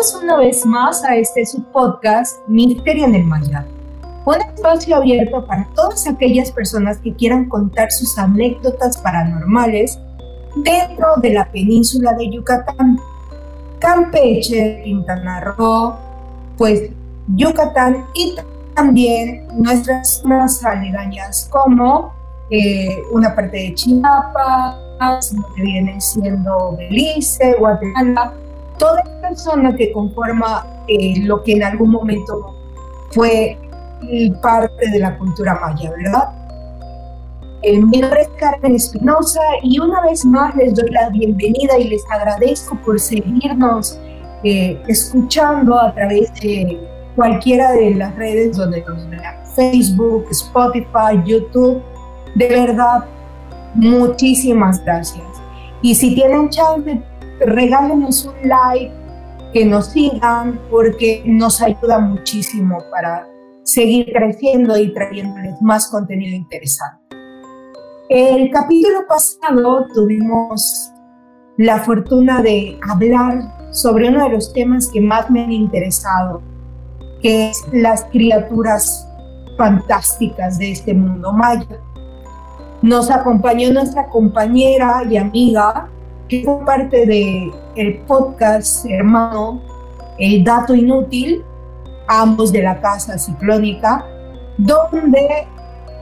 Bienvenidos una vez más a este subpodcast Misterio en el Maya, un espacio abierto para todas aquellas personas que quieran contar sus anécdotas paranormales dentro de la península de Yucatán, Campeche, Quintana Roo, pues Yucatán y también nuestras zonas aledañas como eh, una parte de Chiapas, que viene siendo Belice, Guatemala, toda zona que conforma eh, lo que en algún momento fue parte de la cultura maya, ¿verdad? Eh, mi nombre es Carmen Espinosa y una vez más les doy la bienvenida y les agradezco por seguirnos escuchando a través de cualquiera de las redes donde nos vean, Facebook, Spotify, YouTube. De verdad, muchísimas gracias. Y si tienen chance, regálenos un like, que nos sigan, porque nos ayuda muchísimo para seguir creciendo y trayéndoles más contenido interesante. El capítulo pasado tuvimos la fortuna de hablar sobre uno de los temas que más me han interesado, que es las criaturas fantásticas de este mundo maya. Nos acompañó nuestra compañera y amiga, que fue parte del el podcast hermano El Dato Inútil, ambos de la Casa Ciclónica, donde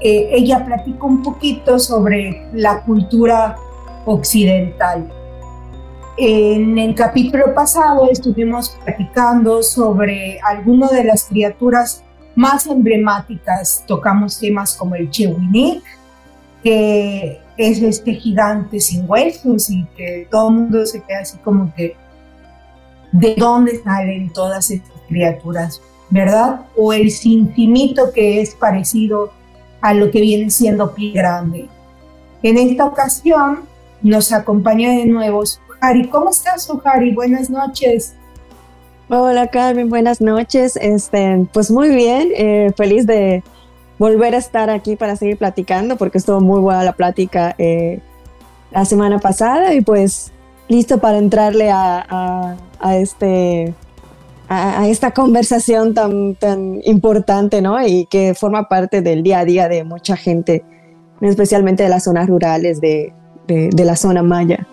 eh, ella platica un poquito sobre la cultura occidental. En el capítulo pasado estuvimos platicando sobre algunas de las criaturas más emblemáticas. Tocamos temas como el Chewinik, que es este gigante sin huesos y que todo el mundo se queda así como que, ¿de dónde salen todas estas criaturas? ¿Verdad? O el sinfinito que es parecido a lo que viene siendo pie grande. En esta ocasión nos acompaña de nuevo Suhari. ¿Cómo estás, Suhari? Buenas noches. Hola, Carmen. Buenas noches. Este, pues muy bien. Eh, feliz de volver a estar aquí para seguir platicando porque estuvo muy buena la plática eh, la semana pasada y pues listo para entrarle a, este a, esta conversación tan, tan importante, ¿no? Y que forma parte del día a día de mucha gente, especialmente de las zonas rurales de la zona maya.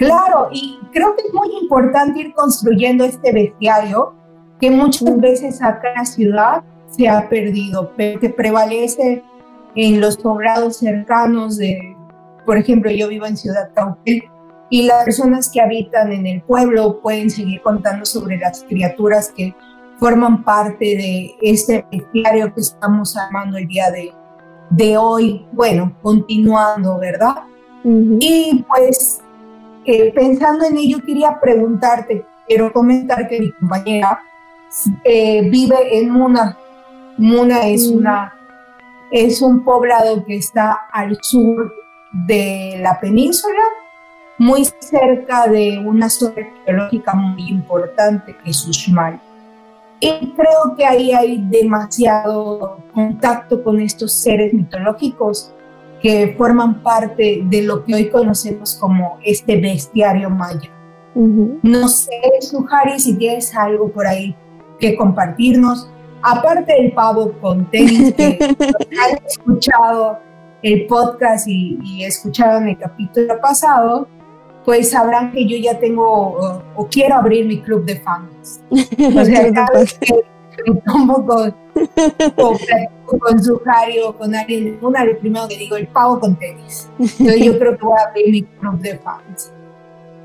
Claro, y creo que es muy importante ir construyendo este bestiario que muchas veces acá en la ciudad se ha perdido, pero que prevalece en los poblados cercanos de, por ejemplo, yo vivo en Ciudad Cauquel y las personas que habitan en el pueblo pueden seguir contando sobre las criaturas que forman parte de este bestiario que estamos armando el día de, de hoy, bueno, continuando, ¿verdad? Y pues pensando en ello, quería preguntarte, quiero comentar que mi compañera eh, vive en Muna. Muna es, una, es un poblado que está al sur de la península, muy cerca de una zona arqueológica muy importante que es Uxmal. Y creo que ahí hay demasiado contacto con estos seres mitológicos que forman parte de lo que hoy conocemos como este bestiario maya. No sé, Suhari, si tienes algo por ahí que compartirnos, aparte del pavo con tenis, que han escuchado el podcast y, y, escucharon el capítulo pasado, pues sabrán que yo ya tengo o, quiero abrir mi club de fans. O sea, cada vez que me tomo con, con Zuhari o con alguien, una lo primero que digo, el pavo con tenis. Entonces yo creo que voy a abrir mi club de fans.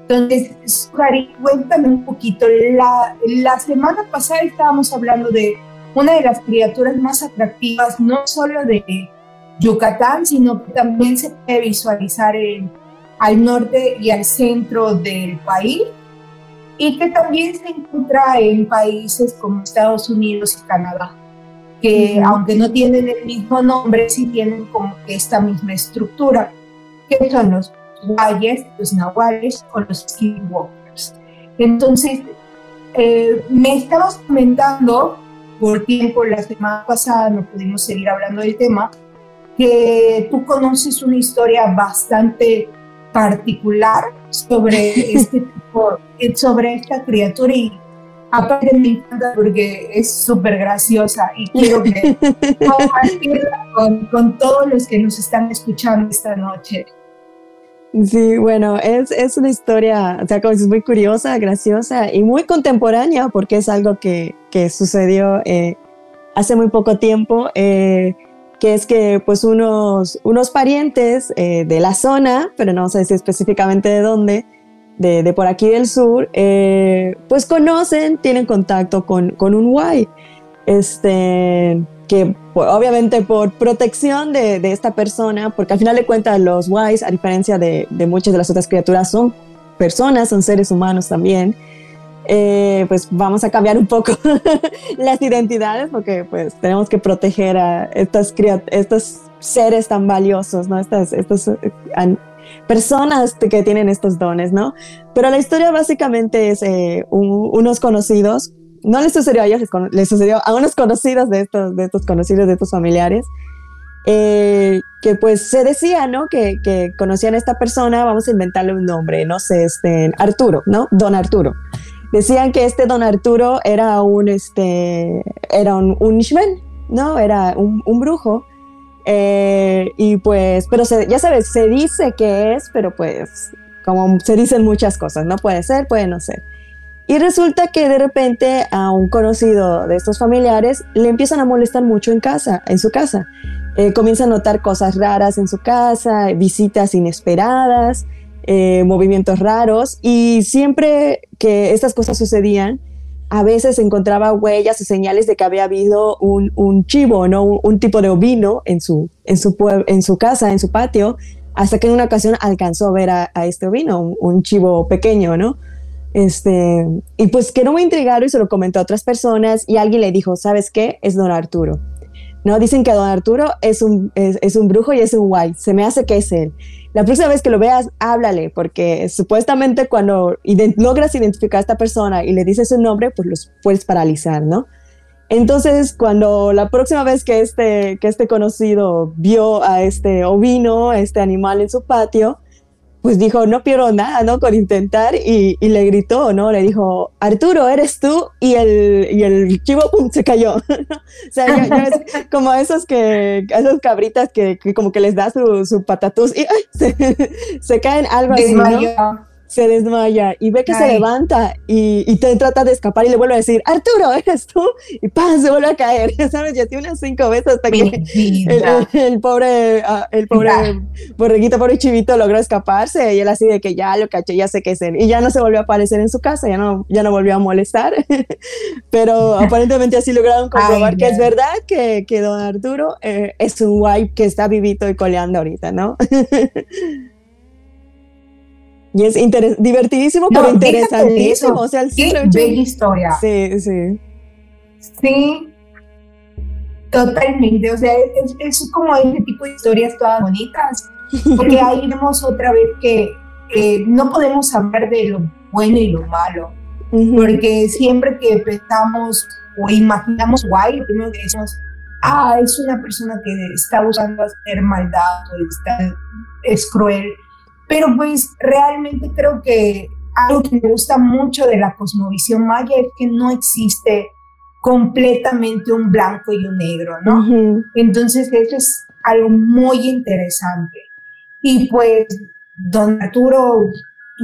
Entonces, Zuhari, cuéntame un poquito. La, la semana pasada estábamos hablando de una de las criaturas más atractivas, no solo de Yucatán, sino que también se puede visualizar en, al norte y al centro del país y que también se encuentra en países como Estados Unidos y Canadá que aunque no tienen el mismo nombre, sí tienen como que esta misma estructura, que son los guayes, los nahuales o los skinwalkers. Entonces, eh, me estabas comentando, por tiempo, la semana pasada no pudimos seguir hablando del tema, que tú conoces una historia bastante particular sobre este tipo, sobre esta criatura y aparte me encanta porque es súper graciosa y quiero que compartirla con, con todos los que nos están escuchando esta noche. Sí, bueno, es, es una historia, o sea, como es muy curiosa, graciosa y muy contemporánea porque es algo que, que sucedió eh, hace muy poco tiempo, eh, que es que pues unos, unos parientes eh, de la zona, pero no sé si específicamente de dónde, de, de por aquí del sur, pues conocen, tienen contacto con, con un guay. Este, que pues, obviamente por protección de, esta persona, porque al final de cuentas los Wise, a diferencia de, muchas de las otras criaturas, son personas, son seres humanos también, eh, pues vamos a cambiar un poco las identidades porque pues tenemos que proteger a estas estos seres tan valiosos, ¿no? Estas, estas personas que tienen estos dones, ¿no? Pero la historia básicamente es eh, unos conocidos no les sucedió a ellos, les, sucedió a unos conocidos de estos, de estos conocidos, de estos familiares, eh, que pues se decía, ¿no? Que, que, conocían a esta persona, vamos a inventarle un nombre, no sé, este, Arturo, ¿no? Don Arturo. Decían que este Don Arturo era un, este, era un, un ¿no? Era un, un brujo. Eh, y pues, pero ya sabes, se dice que es, pero pues, como se dicen muchas cosas, no puede ser, puede no ser. Y resulta que de repente a un conocido de estos familiares le empiezan a molestar mucho en casa, en su casa. Eh, comienza a notar cosas raras en su casa, visitas inesperadas, eh, movimientos raros y siempre que estas cosas sucedían, a veces encontraba huellas y señales de que había habido un, un chivo, ¿no? Un, tipo de ovino en su, en, su en su casa, en su patio, hasta que en una ocasión alcanzó a ver a, este ovino, un, un chivo pequeño, ¿no? Este, y pues que no me intrigaron y se lo comentó a otras personas y alguien le dijo, ¿sabes qué? Es don Arturo. No, dicen que don Arturo es un, es, un brujo y es un guay. Se me hace que es él. La próxima vez que lo veas, háblale, porque supuestamente cuando logras identificar a esta persona y le dices su nombre, pues los puedes paralizar, ¿no? Entonces, cuando la próxima vez que este, que este conocido vio a este ovino, a este animal en su patio, pues dijo, no pierdo nada, ¿no? Con intentar y, le gritó, ¿no? Le dijo, Arturo, eres tú y el, y el chivo, pum, se cayó. o sea, como esos que, esas cabritas que, como que les da su, su patatús y se, caen algo así, ¿no? Se desmaya y ve que se levanta y, y, te trata de escapar y le vuelve a decir, Arturo, eres tú, y ¡pam! se vuelve a caer, ¿sabes? Ya tiene unas cinco veces hasta que el, pobre, ah, el pobre borreguito, pobre chivito logró escaparse y él así de que ya lo caché, ya sé que es él, y ya no se volvió a aparecer en su casa, ya no, ya no volvió a molestar, pero aparentemente así lograron comprobar que es verdad que, que don Arturo eh, es un guay que está vivito y coleando ahorita, ¿no? Y es divertidísimo, pero interesantísimo. O sea, el Qué historia. Sí, sí. Sí, totalmente. O sea, es, como ese tipo de historias todas bonitas. Porque ahí vemos otra vez que no podemos hablar de lo bueno y lo malo. Porque siempre que pensamos o imaginamos guay, lo primero que decimos, ah, es una persona que está buscando hacer maldad o está, es cruel pero pues realmente creo que algo que me gusta mucho de la cosmovisión maya es que no existe completamente un blanco y un negro, ¿no? Entonces eso es algo muy interesante. Y pues, don Arturo,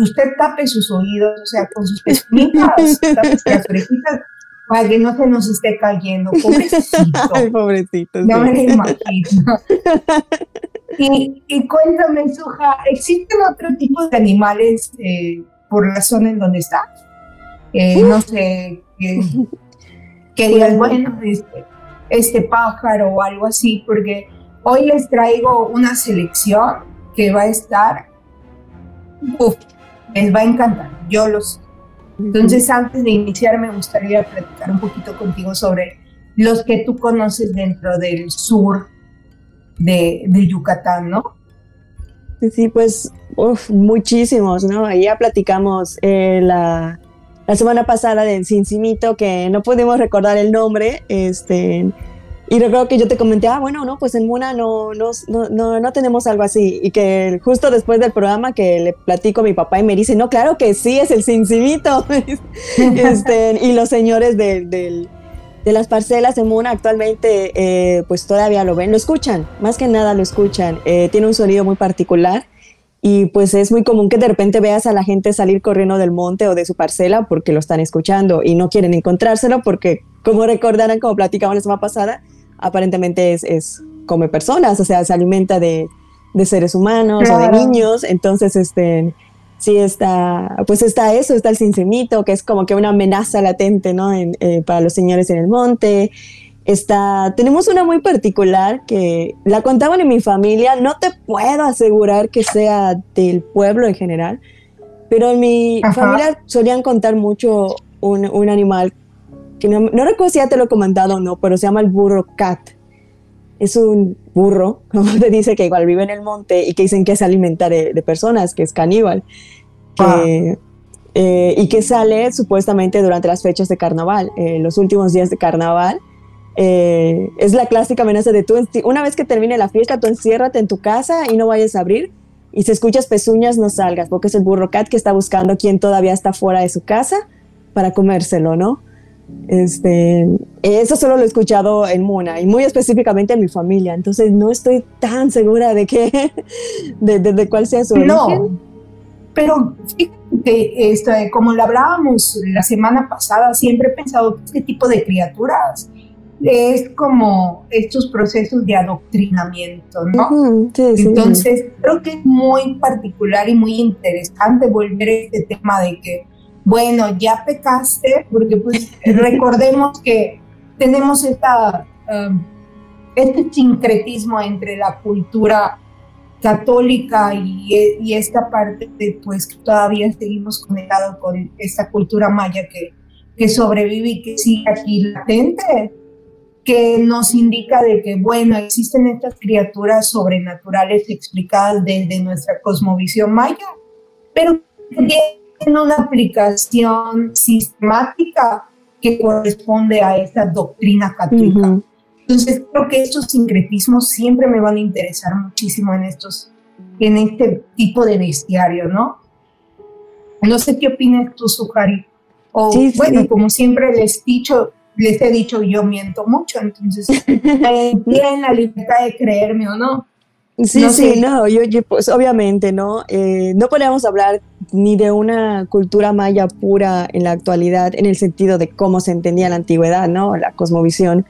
usted tape sus oídos, o sea, con sus pestañas, tape sus orejitas, para que no se nos esté cayendo. Pobrecito. Ay, pobrecito. No me imagino. Y, cuéntame, Suja, ¿existen otro tipo de animales eh, por la zona en donde estás? Eh, no sé, que, que digas, bueno, este, este, pájaro o algo así, porque hoy les traigo una selección que va a estar, uf, les va a encantar, yo los. Entonces, antes de iniciar, me gustaría platicar un poquito contigo sobre los que tú conoces dentro del sur de, Yucatán, ¿no? Sí, pues muchísimos, ¿no? Ya platicamos eh, la, la, semana pasada del Cincimito, que no pudimos recordar el nombre, este, y recuerdo que yo te comenté, ah, bueno, no, pues en Muna no, no, no, no, tenemos algo así. Y que justo después del programa que le platico a mi papá y me dice, no, claro que sí, es el cincimito. este, y los señores de, de, las parcelas en Muna actualmente, eh, pues todavía lo ven, lo escuchan, más que nada lo escuchan. Eh, tiene un sonido muy particular y pues es muy común que de repente veas a la gente salir corriendo del monte o de su parcela porque lo están escuchando y no quieren encontrárselo porque, como recordarán, como platicamos la semana pasada, aparentemente es, es come personas, o sea, se alimenta de, de seres humanos o de niños, entonces este sí está, pues está eso, está el cincemito, que es como que una amenaza latente, ¿no? En, eh, para los señores en el monte, Está, tenemos una muy particular que la contaban en mi familia, no te puedo asegurar que sea del pueblo en general, pero en mi familia solían contar mucho un, un animal que no, no, recuerdo si ya te lo he comentado o no, pero se llama el burro cat. Es un burro, como te dice, que igual vive en el monte y que dicen que se alimenta de, de personas, que es caníbal. Que, eh, y que sale supuestamente durante las fechas de carnaval, eh, los últimos días de carnaval eh, es la clásica amenaza de tú, una vez que termine la fiesta, tú enciérrate en tu casa y no vayas a abrir. Y si escuchas pezuñas, no salgas, porque es el burro cat que está buscando quien todavía está fuera de su casa para comérselo, ¿no? Este, eso solo lo he escuchado en Muna y muy específicamente en mi familia, entonces no estoy tan segura de que, de, cuál sea su no, origen. Pero fíjate, esto, como lo hablábamos la semana pasada, siempre he pensado que este tipo de criaturas es como estos procesos de adoctrinamiento, ¿no? Entonces, creo que es muy particular y muy interesante volver a este tema de que, bueno, ya pecaste, porque pues recordemos que tenemos esta, um, este sincretismo entre la cultura católica y, esta parte de, pues que todavía seguimos conectados con esta cultura maya que, que sobrevive y que sigue aquí latente que nos indica de que, bueno, existen estas criaturas sobrenaturales explicadas desde nuestra cosmovisión maya, pero tienen una aplicación sistemática que corresponde a esta doctrina católica. Entonces, creo que estos sincretismos siempre me van a interesar muchísimo en estos, en este tipo de bestiario, ¿no? No sé qué opinas tú, Sujari. O, bueno, como siempre les he dicho, les he dicho yo miento mucho, entonces tienen la libertad de creerme o no. Sí, sí, no, yo, pues obviamente, ¿no? Eh, no podemos hablar ni de una cultura maya pura en la actualidad, en el sentido de cómo se entendía la antigüedad, ¿no? La cosmovisión,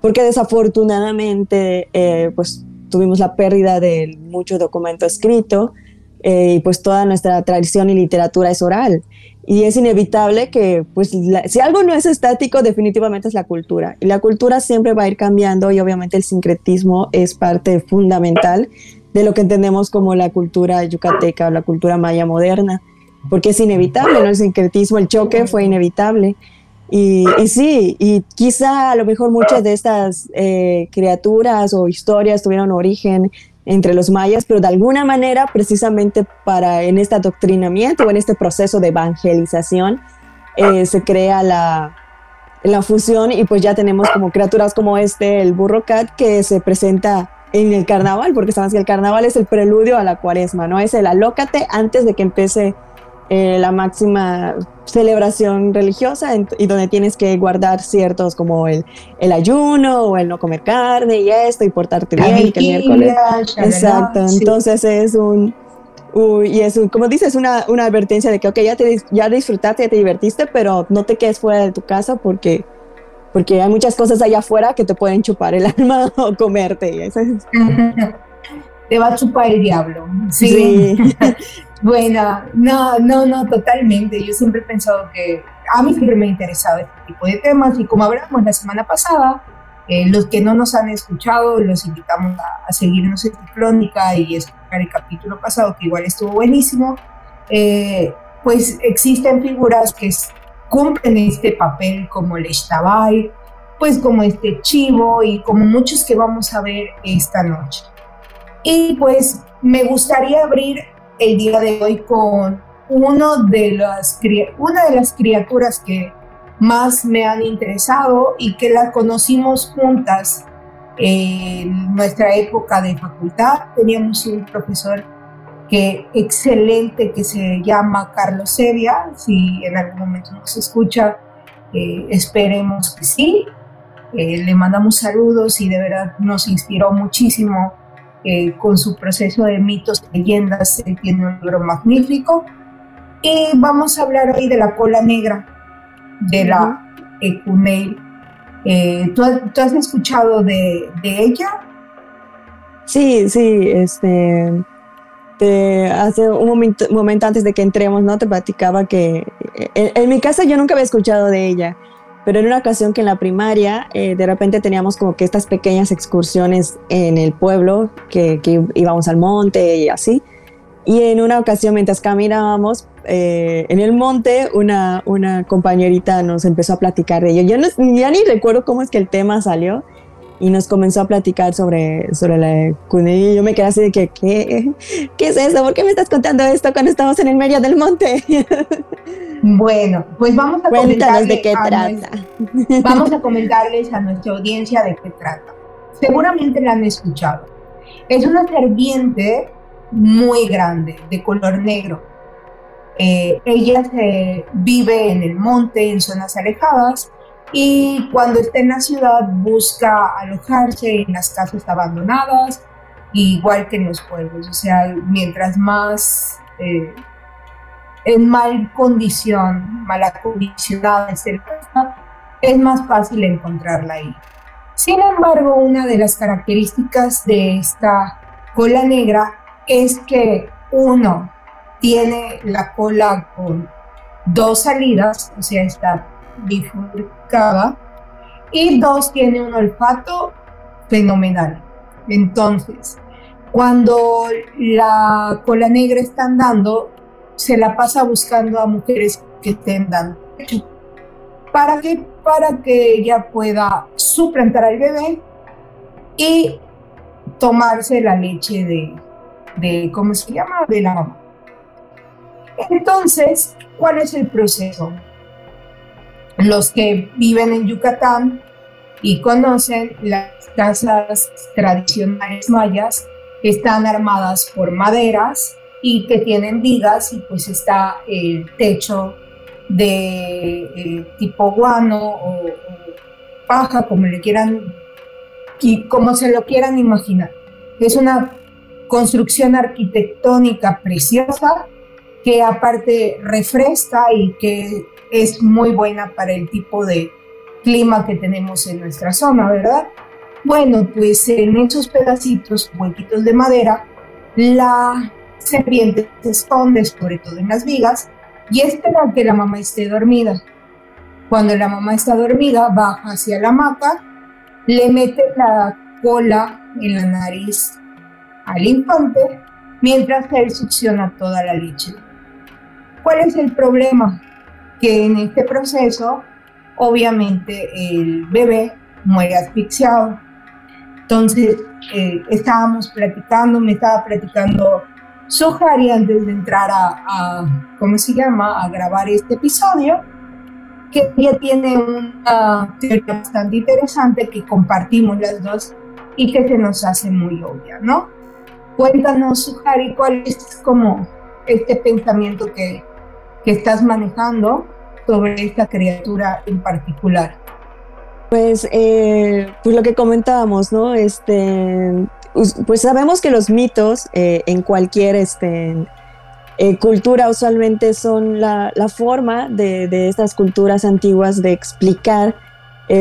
porque desafortunadamente, eh, pues tuvimos la pérdida de mucho documento escrito y pues toda nuestra tradición y literatura es oral y es inevitable que, pues, si algo no es estático, definitivamente es la cultura. Y la cultura siempre va a ir cambiando y obviamente el sincretismo es parte fundamental de lo que entendemos como la cultura yucateca o la cultura maya moderna, porque es inevitable, ¿no? El sincretismo, el choque fue inevitable. Y, sí, y quizá a lo mejor muchas de estas eh, criaturas o historias tuvieron origen entre los mayas, pero de alguna manera, precisamente para en este adoctrinamiento o en este proceso de evangelización, eh, se crea la, la fusión y pues ya tenemos como criaturas como este, el burro cat, que se presenta en el carnaval, porque sabemos que el carnaval es el preludio a la cuaresma, ¿no? Es el alócate antes de que empiece eh, la máxima celebración religiosa y donde tienes que guardar ciertos como el, el, ayuno o el no comer carne y esto y portarte bien que el miércoles. Exacto, entonces es un... y es como dices, una, una advertencia de que, ok, ya, te, ya disfrutaste, ya te divertiste, pero no te quedes fuera de tu casa porque, porque hay muchas cosas allá afuera que te pueden chupar el alma o comerte. Te va a chupar el diablo. sí. Bueno, no, no, no, totalmente. Yo siempre he pensado que a mí siempre me ha interesado este tipo de temas y como hablamos la semana pasada, eh, los que no nos han escuchado, los invitamos a, seguirnos en Crónica y escuchar el capítulo pasado, que igual estuvo buenísimo. Eh, pues existen figuras que cumplen este papel como el Eshtabai, pues como este Chivo y como muchos que vamos a ver esta noche. Y pues me gustaría abrir el día de hoy con uno de las, una de las criaturas que más me han interesado y que la conocimos juntas En nuestra época de facultad teníamos un profesor que excelente que se llama Carlos Sevia, si en algún momento nos escucha, eh, esperemos que sí. Eh, le mandamos saludos y de verdad nos inspiró muchísimo eh, con su proceso de mitos y leyendas. Él tiene un libro magnífico. Y vamos a hablar hoy de la cola negra, de la Ecuneil. ¿tú, has escuchado de, de, ella? Sí, sí, este, hace un momento, momento, antes de que entremos, ¿no? Te platicaba que en, mi casa yo nunca había escuchado de ella, pero en una ocasión que en la primaria eh, de repente teníamos como que estas pequeñas excursiones en el pueblo, que, íbamos al monte y así. Y en una ocasión mientras caminábamos eh, en el monte, una, una compañerita nos empezó a platicar de ello. Yo no, ni recuerdo cómo es que el tema salió, y nos comenzó a platicar sobre, sobre la cunilla y yo me quedé así de que, ¿qué? ¿Qué es eso? ¿Por qué me estás contando esto cuando estamos en el medio del monte? Bueno, pues vamos a comentarles de qué trata. vamos a comentarles a nuestra audiencia de qué trata. Seguramente la han escuchado. Es una serpiente muy grande, de color negro. Eh, ella se vive en el monte, en zonas alejadas, y cuando está en la ciudad busca alojarse en las casas abandonadas, igual que en los pueblos. O sea, mientras más eh, en mal condición, mala condicionada esté la casa, es más fácil encontrarla ahí. Sin embargo, una de las características de esta cola negra es que uno tiene la cola con dos salidas, o sea, está bifurcada, y dos, tiene un olfato fenomenal. Entonces, cuando la cola negra está andando, se la pasa buscando a mujeres que estén dando ¿Para qué? Para que ella pueda suplantar al bebé y tomarse la leche de, de, ¿cómo se llama? De la mamá. Entonces, ¿cuál es el proceso? Los que viven en Yucatán y conocen las casas tradicionales mayas están armadas por maderas y que tienen vigas y pues está el techo de eh, tipo guano o, paja, como le quieran y como se lo quieran imaginar. Es una construcción arquitectónica preciosa que aparte refresca y que es muy buena para el tipo de clima que tenemos en nuestra zona, ¿verdad? Bueno, pues en esos pedacitos, huequitos de madera, la serpiente se esconde, sobre todo en las vigas, y espera que la mamá esté dormida. Cuando la mamá está dormida, baja hacia la hamaca, le mete la cola en la nariz al infante, mientras él succiona toda la leche. ¿Cuál es el problema? Que en este proceso, obviamente, el bebé muere asfixiado. Entonces, eh, estábamos platicando, me estaba platicando Sohari antes de entrar a, ¿cómo se llama?, a grabar este episodio, que ella tiene una teoría bastante interesante que compartimos las dos y que se nos hace muy obvia, ¿no? Cuéntanos, Suhari, cuál es como este pensamiento que, que estás manejando sobre esta criatura en particular? Pues, eh, pues lo que comentábamos, ¿no? Este, pues sabemos que los mitos eh, en cualquier este, eh, cultura usualmente son la, la forma de, de, estas culturas antiguas de explicar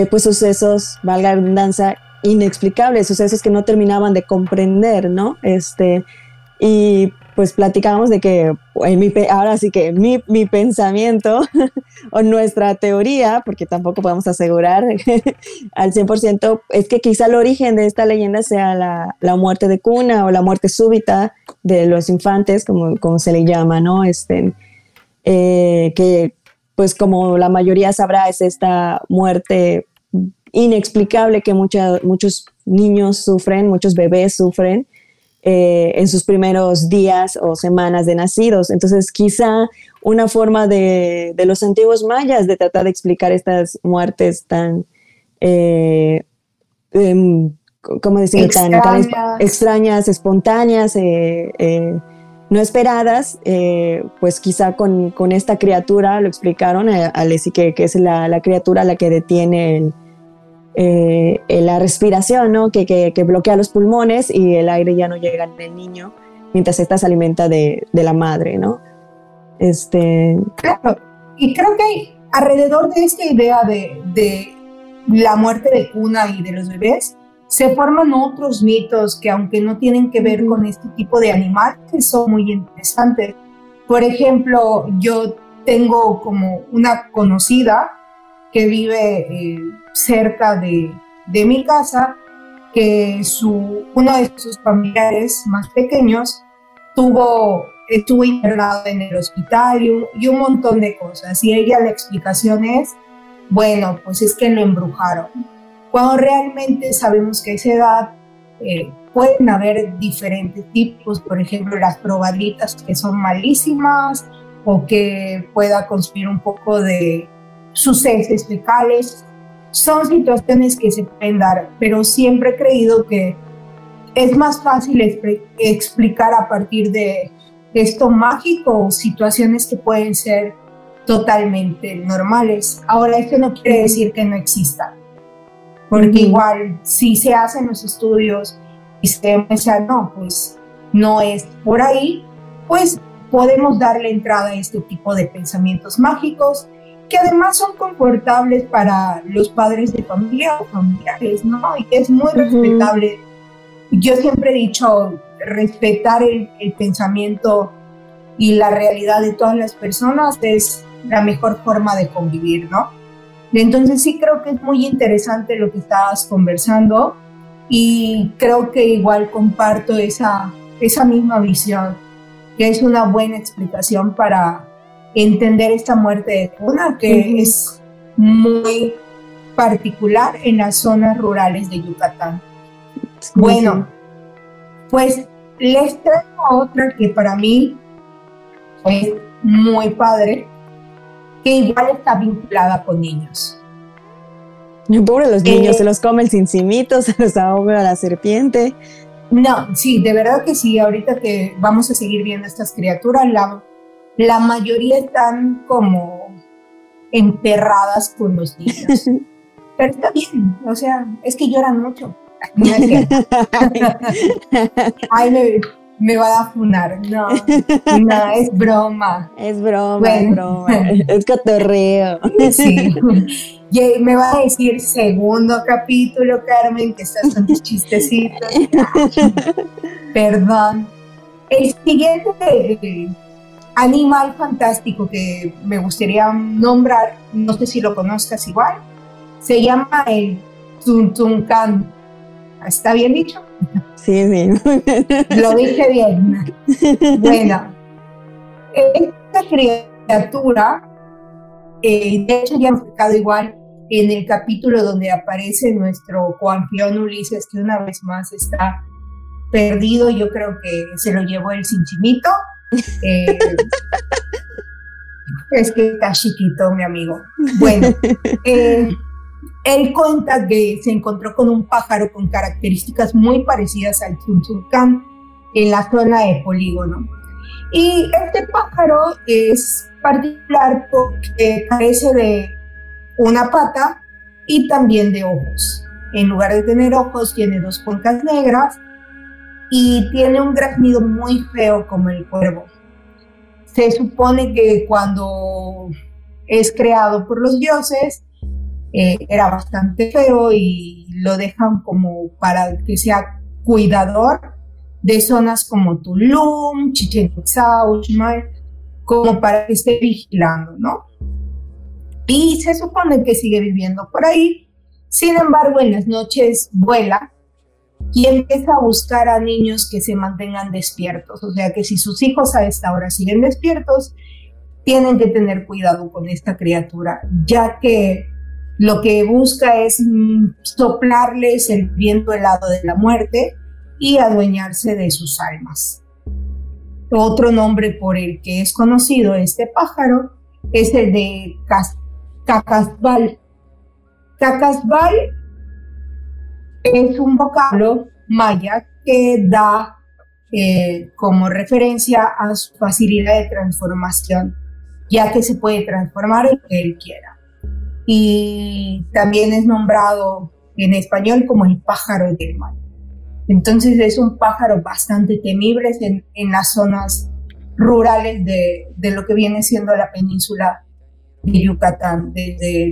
pues sucesos, valga la redundancia, inexplicables, sucesos que no terminaban de comprender, ¿no? Este, y pues platicábamos de que ahora sí que mi, mi pensamiento o nuestra teoría, porque tampoco podemos asegurar al 100%, es que quizá el origen de esta leyenda sea la, muerte de cuna o la muerte súbita de los infantes, como, se le llama, ¿no? Este, eh, que pues como la mayoría sabrá es esta muerte inexplicable que muchos niños sufren, muchos bebés sufren eh, en sus primeros días o semanas de nacidos. Entonces, quizá una forma de, los antiguos mayas de tratar de explicar estas muertes tan, eh, em, ¿cómo decir? Extrañas. extrañas, espontáneas, eh, no esperadas, pues quizá con, esta criatura, lo explicaron a, que, es la, criatura la que detiene la respiración, ¿no? Que, bloquea los pulmones y el aire ya no llega el niño mientras esta se alimenta de, la madre, ¿no? Este... Claro, y creo que alrededor de esta idea de, de la muerte de cuna y de los bebés, se forman otros mitos que aunque no tienen que ver con este tipo de animal, son muy interesantes. Por ejemplo, yo tengo como una conocida que vive eh, cerca de, de, mi casa, que su, uno de sus familiares más pequeños tuvo, estuvo internado en el hospital y un montón de cosas. Y ella la explicación es, bueno, pues es que lo embrujaron cuando realmente sabemos que a esa edad eh, pueden haber diferentes tipos, por ejemplo, las probaditas que son malísimas o que pueda consumir un poco de sus heces fecales. Son situaciones que se pueden dar, pero siempre he creído que es más fácil explicar a partir de esto mágico situaciones que pueden ser totalmente normales. Ahora, esto no quiere decir que no existan porque igual si se hacen los estudios y se demuestra, no, pues no es por ahí, pues podemos darle entrada a este tipo de pensamientos mágicos que además son confortables para los padres de familia o familiares, ¿no? Y es muy respetable. Yo siempre he dicho, respetar el, el pensamiento y la realidad de todas las personas es la mejor forma de convivir, ¿no? Entonces sí creo que es muy interesante lo que estabas conversando y creo que igual comparto esa, esa misma visión, que es una buena explicación para entender esta muerte de Tuna, que es muy particular en las zonas rurales de Yucatán. Bueno, pues les traigo otra que para mí es muy padre, que igual está vinculada con niños. Pobre los niños, eh, se los come el cincimito, se los ahoga la serpiente. No, sí, de verdad que sí. Ahorita que vamos a seguir viendo estas criaturas, la, la mayoría están como emperradas con los niños. Pero está bien, o sea, es que lloran mucho. Ay, me, me va a funar. No, no, es broma. Es broma, es broma. Es cotorreo. Sí. Y me va a decir segundo capítulo, Carmen, que estás con tus chistecitos. Perdón. El siguiente eh, animal fantástico que me gustaría nombrar, no sé si lo conozcas igual, se llama el Tuntuncan. ¿Está bien dicho? Sí, sí. Lo dije bien. Bueno, esta criatura, eh, de hecho ya hemos explicado igual en el capítulo donde aparece nuestro coanfión Ulises, que una vez más está perdido, yo creo que se lo llevó el cinchimito. Eh, es que está chiquito, mi amigo. Bueno, él cuenta que se encontró con un pájaro con características muy parecidas al tuntuncán en la zona de polígono. Y este pájaro es particular porque carece de una pata y también de ojos. En lugar de tener ojos, tiene dos cuencas negras y tiene un graznido muy feo como el cuervo. Se supone que cuando es creado por los dioses, eh, era bastante feo y lo dejan como para que sea cuidador de zonas como Tulum, Chichen Itza, Uxmal, como para que esté vigilando, ¿no? Y se supone que sigue viviendo por ahí, sin embargo en las noches vuela y empieza a buscar a niños que se mantengan despiertos, o sea que si sus hijos a esta hora siguen despiertos, tienen que tener cuidado con esta criatura, ya que lo que busca es mm, soplarles el viento helado de la muerte y adueñarse de sus almas. Otro nombre por el que es conocido este pájaro es el de Cacasbal. Cacasbal es un vocablo maya que da eh, como referencia a su facilidad de transformación, ya que se puede transformar en que él quiera. Y también es nombrado en español como el pájaro del mar. Entonces es un pájaro bastante temible en, en las zonas rurales de, de, lo que viene siendo la península de Yucatán, desde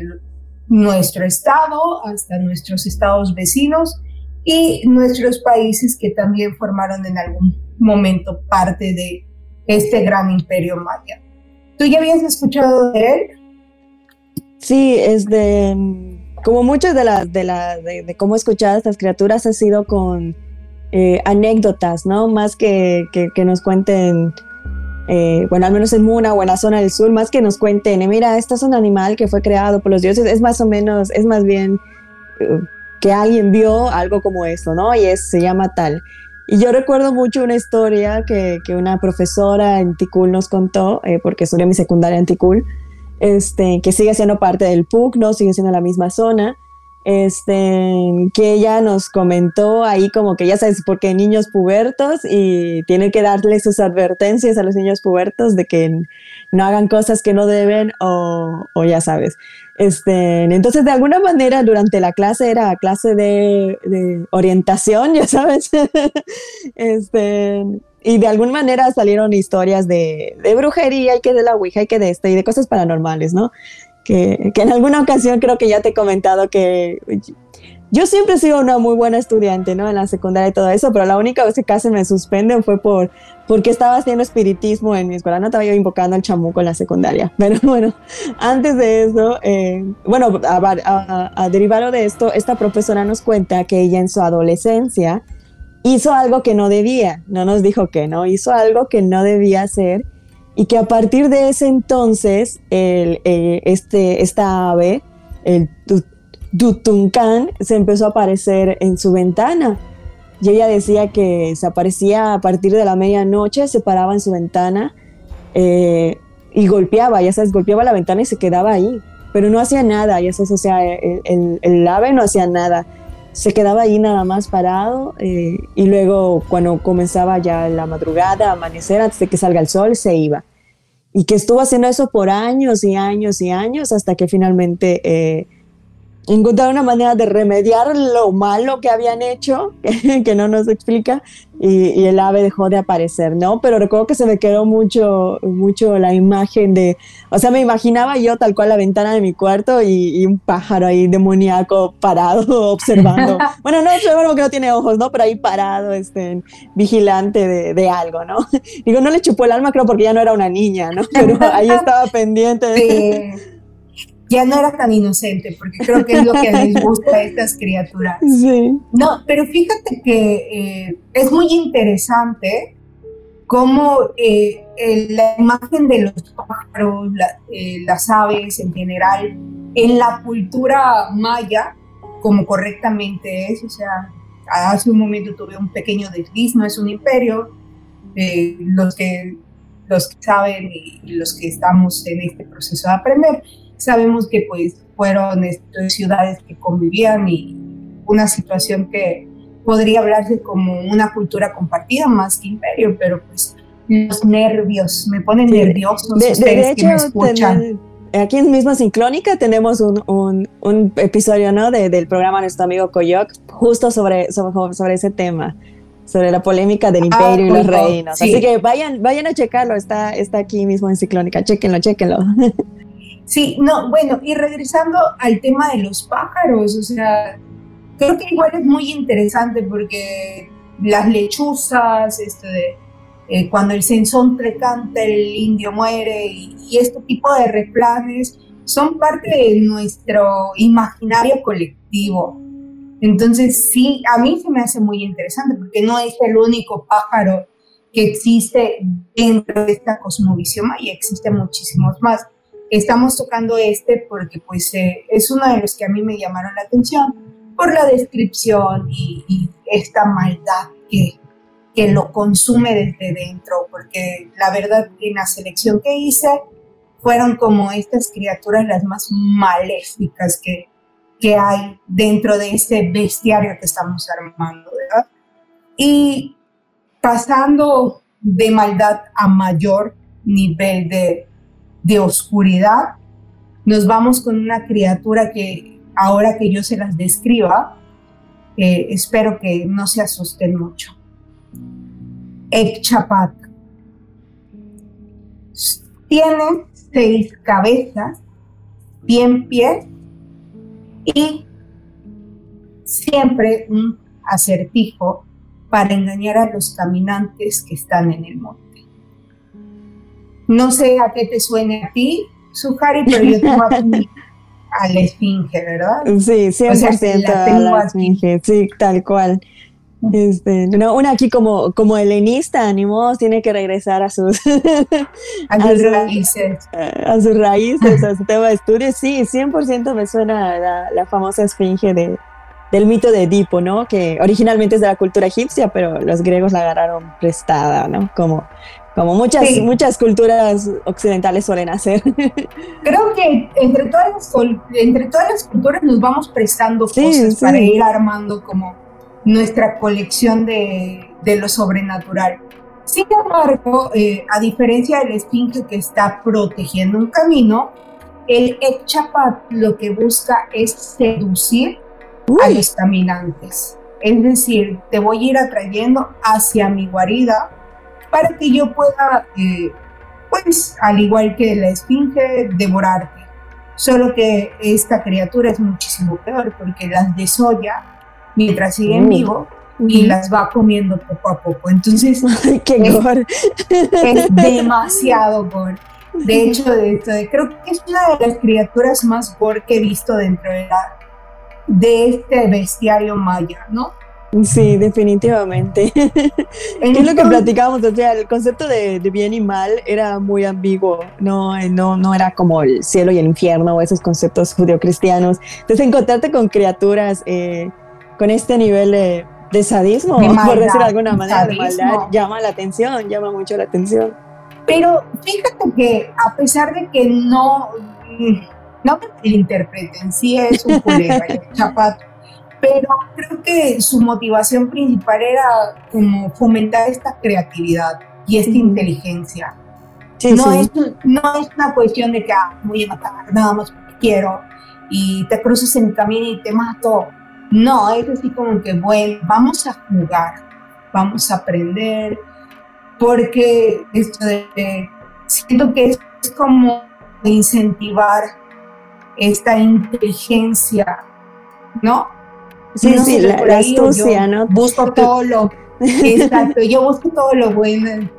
nuestro estado hasta nuestros estados vecinos y nuestros países que también formaron en algún momento parte de este gran imperio maya. ¿Tú ya habías escuchado de él? Sí, es de como muchas de las de, la, de, cómo escuchar a estas criaturas ha sido con eh, anécdotas, ¿no? Más que, que, nos cuenten, eh, bueno, al menos en en la zona del sur, más que nos cuenten, eh, mira, este es un animal que fue creado por los dioses, es más o menos, es más bien que alguien vio algo como eso, ¿no? Y es, se llama tal. Y yo recuerdo mucho una historia que, que una profesora en Ticul nos contó, porque estudié mi secundaria en Ticul, este, que sigue siendo parte del PUC, ¿no? Sigue siendo la misma zona. Este, que ella nos comentó ahí como que ya sabes, porque niños pubertos y tiene que darle sus advertencias a los niños pubertos de que no hagan cosas que no deben o, o ya sabes. Este, entonces, de alguna manera, durante la clase era clase de, de orientación, ya sabes. este, y de alguna manera salieron historias de, de, brujería y que de la Ouija y que de este y de cosas paranormales, ¿no? Que, que, en alguna ocasión creo que ya te he comentado que yo siempre he sido una muy buena estudiante, ¿no? En la secundaria y todo eso, pero la única vez que casi me suspenden fue por porque estaba haciendo espiritismo en mi escuela. No estaba yo invocando al chamuco en la secundaria. Pero bueno, antes de eso, eh, bueno, a, a, a de esto, esta profesora nos cuenta que ella en su adolescencia hizo algo que no debía, no nos dijo que no, hizo algo que no debía hacer y que a partir de ese entonces eh, este, esta ave, el Dutuncan, se empezó a aparecer en su ventana. Y ella decía que se aparecía a partir de la medianoche, se paraba en su ventana eh, y golpeaba, ya sabes, golpeaba la ventana y se quedaba ahí, pero no hacía nada, ya sabes, o sea, el, el ave no hacía nada se quedaba ahí nada más parado eh, y luego cuando comenzaba ya la madrugada, amanecer, antes de que salga el sol, se iba. Y que estuvo haciendo eso por años y años y años hasta que finalmente eh, encontrar una manera de remediar lo malo que habían hecho, que, no nos explica, y, el ave dejó de aparecer, ¿no? Pero recuerdo que se me quedó mucho, mucho la imagen de, o sea, me imaginaba yo tal cual la ventana de mi cuarto y, un pájaro ahí demoníaco parado observando. bueno, no observando porque no tiene ojos, ¿no? Pero ahí parado, este, vigilante de, de, algo, ¿no? Digo, no le chupó el alma, creo, porque ya no era una niña, ¿no? Pero ahí estaba pendiente de ya no era tan inocente, porque creo que es lo que les gusta a estas criaturas. Sí. No, pero fíjate que eh, es muy interesante cómo eh, la imagen de los pájaros, eh, las aves en general, en la cultura maya, como correctamente es, o sea, hace un momento tuve un pequeño desliz, no es un imperio, los, que, los que saben y los que estamos en este proceso de aprender, Sabemos que pues fueron este, ciudades que convivían y una situación que podría hablarse como una cultura compartida más que imperio, pero pues los nervios, me ponen nerviosos de, ustedes que me escuchan. aquí en mismo Sinclónica tenemos un, un, un episodio ¿no? De, del programa Nuestro Amigo Coyoc justo sobre, sobre, sobre, ese tema, sobre la polémica del ah, imperio y los reinos. Así que vayan, vayan a checarlo, está, está aquí mismo en Ciclónica, chequenlo, chequenlo. Sí, no, bueno, y regresando al tema de los pájaros, o sea, creo que igual es muy interesante porque las lechuzas, este eh, cuando el te canta, el indio muere, y, este tipo de refranes son parte de nuestro imaginario colectivo. Entonces, sí, a mí se me hace muy interesante porque no es el único pájaro que existe dentro de esta cosmovisión y existen muchísimos más. Estamos tocando este porque pues eh, es uno de los que a mí me llamaron la atención por la descripción y, esta maldad que, que lo consume desde dentro, porque la verdad en la selección que hice fueron como estas criaturas las más maléficas que, que hay dentro de este bestiario que estamos armando, ¿verdad? Y pasando de maldad a mayor nivel de, de oscuridad, nos vamos con una criatura que ahora que yo se las describa, eh, espero que no se asusten mucho. Ekchapat. Tiene seis cabezas, bien pie y siempre un acertijo para engañar a los caminantes que están en el monte. No sé a qué te suene a ti, Suhari, pero yo tengo aquí a la esfinge, ¿verdad? Sí, 100% a la esfinge, sí, tal cual. Este, no, una aquí como, como helenista, ni tiene que regresar a sus, a sus raíces. A, sus raíces, a su tema de estudios. Sí, 100% me suena la, la famosa esfinge de, del mito de Edipo, ¿no? Que originalmente es de la cultura egipcia, pero los griegos la agarraron prestada, ¿no? Como como muchas, muchas culturas occidentales suelen hacer. Creo que entre todas las, entre todas las culturas nos vamos prestando cosas para ir armando como nuestra colección de, de lo sobrenatural. Sin embargo, eh, a diferencia del esfinge que está protegiendo un camino, el Ekchapat lo que busca es seducir a los caminantes. Es decir, te voy a ir atrayendo hacia mi guarida para que yo pueda, eh, pues, al igual que la esfinge, devorarte. Solo que esta criatura es muchísimo peor porque las desolla mientras siguen uh, vivo y las va comiendo poco a poco. Entonces, ¡Qué es, es demasiado gore. De hecho, de creo que es una de las criaturas más gore que he visto dentro de, la, de este bestiario maya, ¿no? Sí, definitivamente. es lo que platicábamos? O sea, el concepto de, bien y mal era muy ambiguo, no, no, no era como el cielo y el infierno o esos conceptos judeocristianos. Entonces, encontrarte con criaturas eh, con este nivel de, sadismo, por decir de alguna manera, de maldad, llama la atención, llama mucho la atención. Pero fíjate que a pesar de que no, no me interpreten, sí es un colega, chapato pero creo que su motivación principal era como fomentar esta creatividad y esta inteligencia. no, Es, no es una cuestión de que ah, voy a matar nada más porque quiero y te cruzas en el camino y te mato. No, es así como que, bueno, vamos a jugar, vamos a aprender, porque esto de, siento que es, es como incentivar esta inteligencia, ¿no? Sí, sí, la, astucia, ¿no? Busco todo lo. Exacto, yo busco todo lo bueno.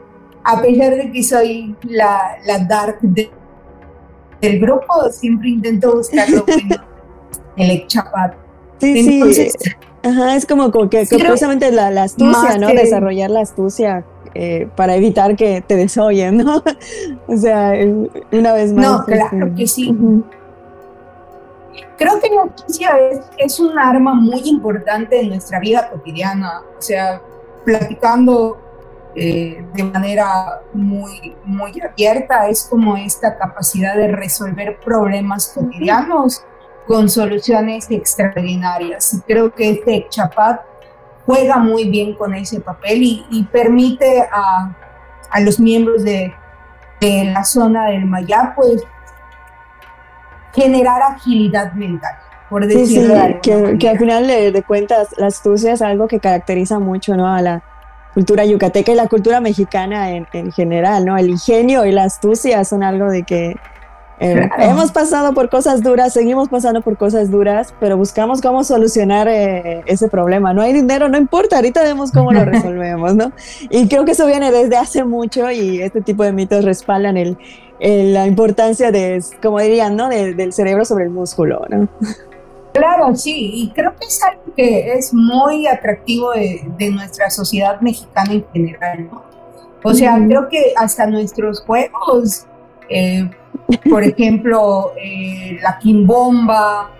A pesar de que soy la, la dark del grupo, siempre intento buscar lo bueno. El chapat. Sí, Entonces, sí. Ajá, es como, como que, precisamente la, la astucia, ¿no? Desarrollar la astucia eh, para evitar que te desoyen, ¿no? o sea, una vez más. No, claro este, que sí. Creo que la noticia es, es un arma muy importante en nuestra vida cotidiana, o sea, platicando eh, de manera muy, muy abierta, es como esta capacidad de resolver problemas cotidianos con soluciones extraordinarias. Y creo que este Chapat juega muy bien con ese papel y, permite a, a, los miembros de, de la zona del Mayá, pues generar agilidad mental. Por decirlo sí, que, que, al final de, cuentas la astucia es algo que caracteriza mucho ¿no? a la cultura yucateca y la cultura mexicana en, en general, ¿no? El ingenio y la astucia son algo de que eh, hemos pasado por cosas duras, seguimos pasando por cosas duras, pero buscamos cómo solucionar eh, ese problema. No hay dinero, no importa, ahorita vemos cómo lo resolvemos, ¿no? Y creo que eso viene desde hace mucho y este tipo de mitos respaldan el, la importancia de, como dirían, ¿no? del cerebro sobre el músculo, ¿no? Claro, sí, y creo que es algo que es muy atractivo de, de nuestra sociedad mexicana en general, ¿no? O sea, creo que hasta nuestros juegos eh, por ejemplo, eh, la Kimbomba,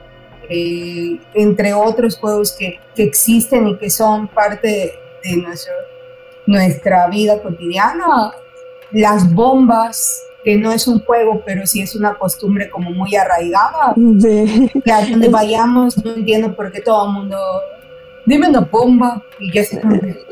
eh, entre otros juegos que, que, existen y que son parte de, nuestro, nuestra vida cotidiana, las bombas, que no es un juego, pero sí es una costumbre como muy arraigada. Sí. Que a donde vayamos, no entiendo por qué todo el mundo dime una bomba y ya se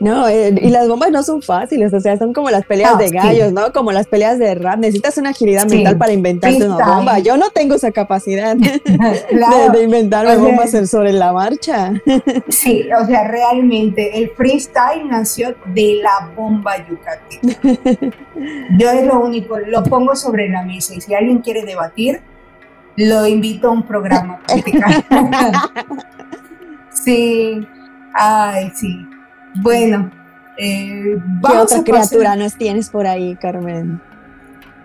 No, eh, y las bombas no son fáciles, o sea, son como las peleas de gallos, ¿no? Como las peleas de rap. Necesitas una agilidad mental para inventarte una bomba. Yo no tengo esa capacidad de, inventarme bombas sobre la marcha. Sí, o sea, realmente el freestyle nació de la bomba yucateca. Yo es lo único, lo pongo sobre la mesa y si alguien quiere debatir, lo invito a un programa. sí, ay, sí. Bueno, eh, ¿qué otra criatura nos tienes por ahí, Carmen?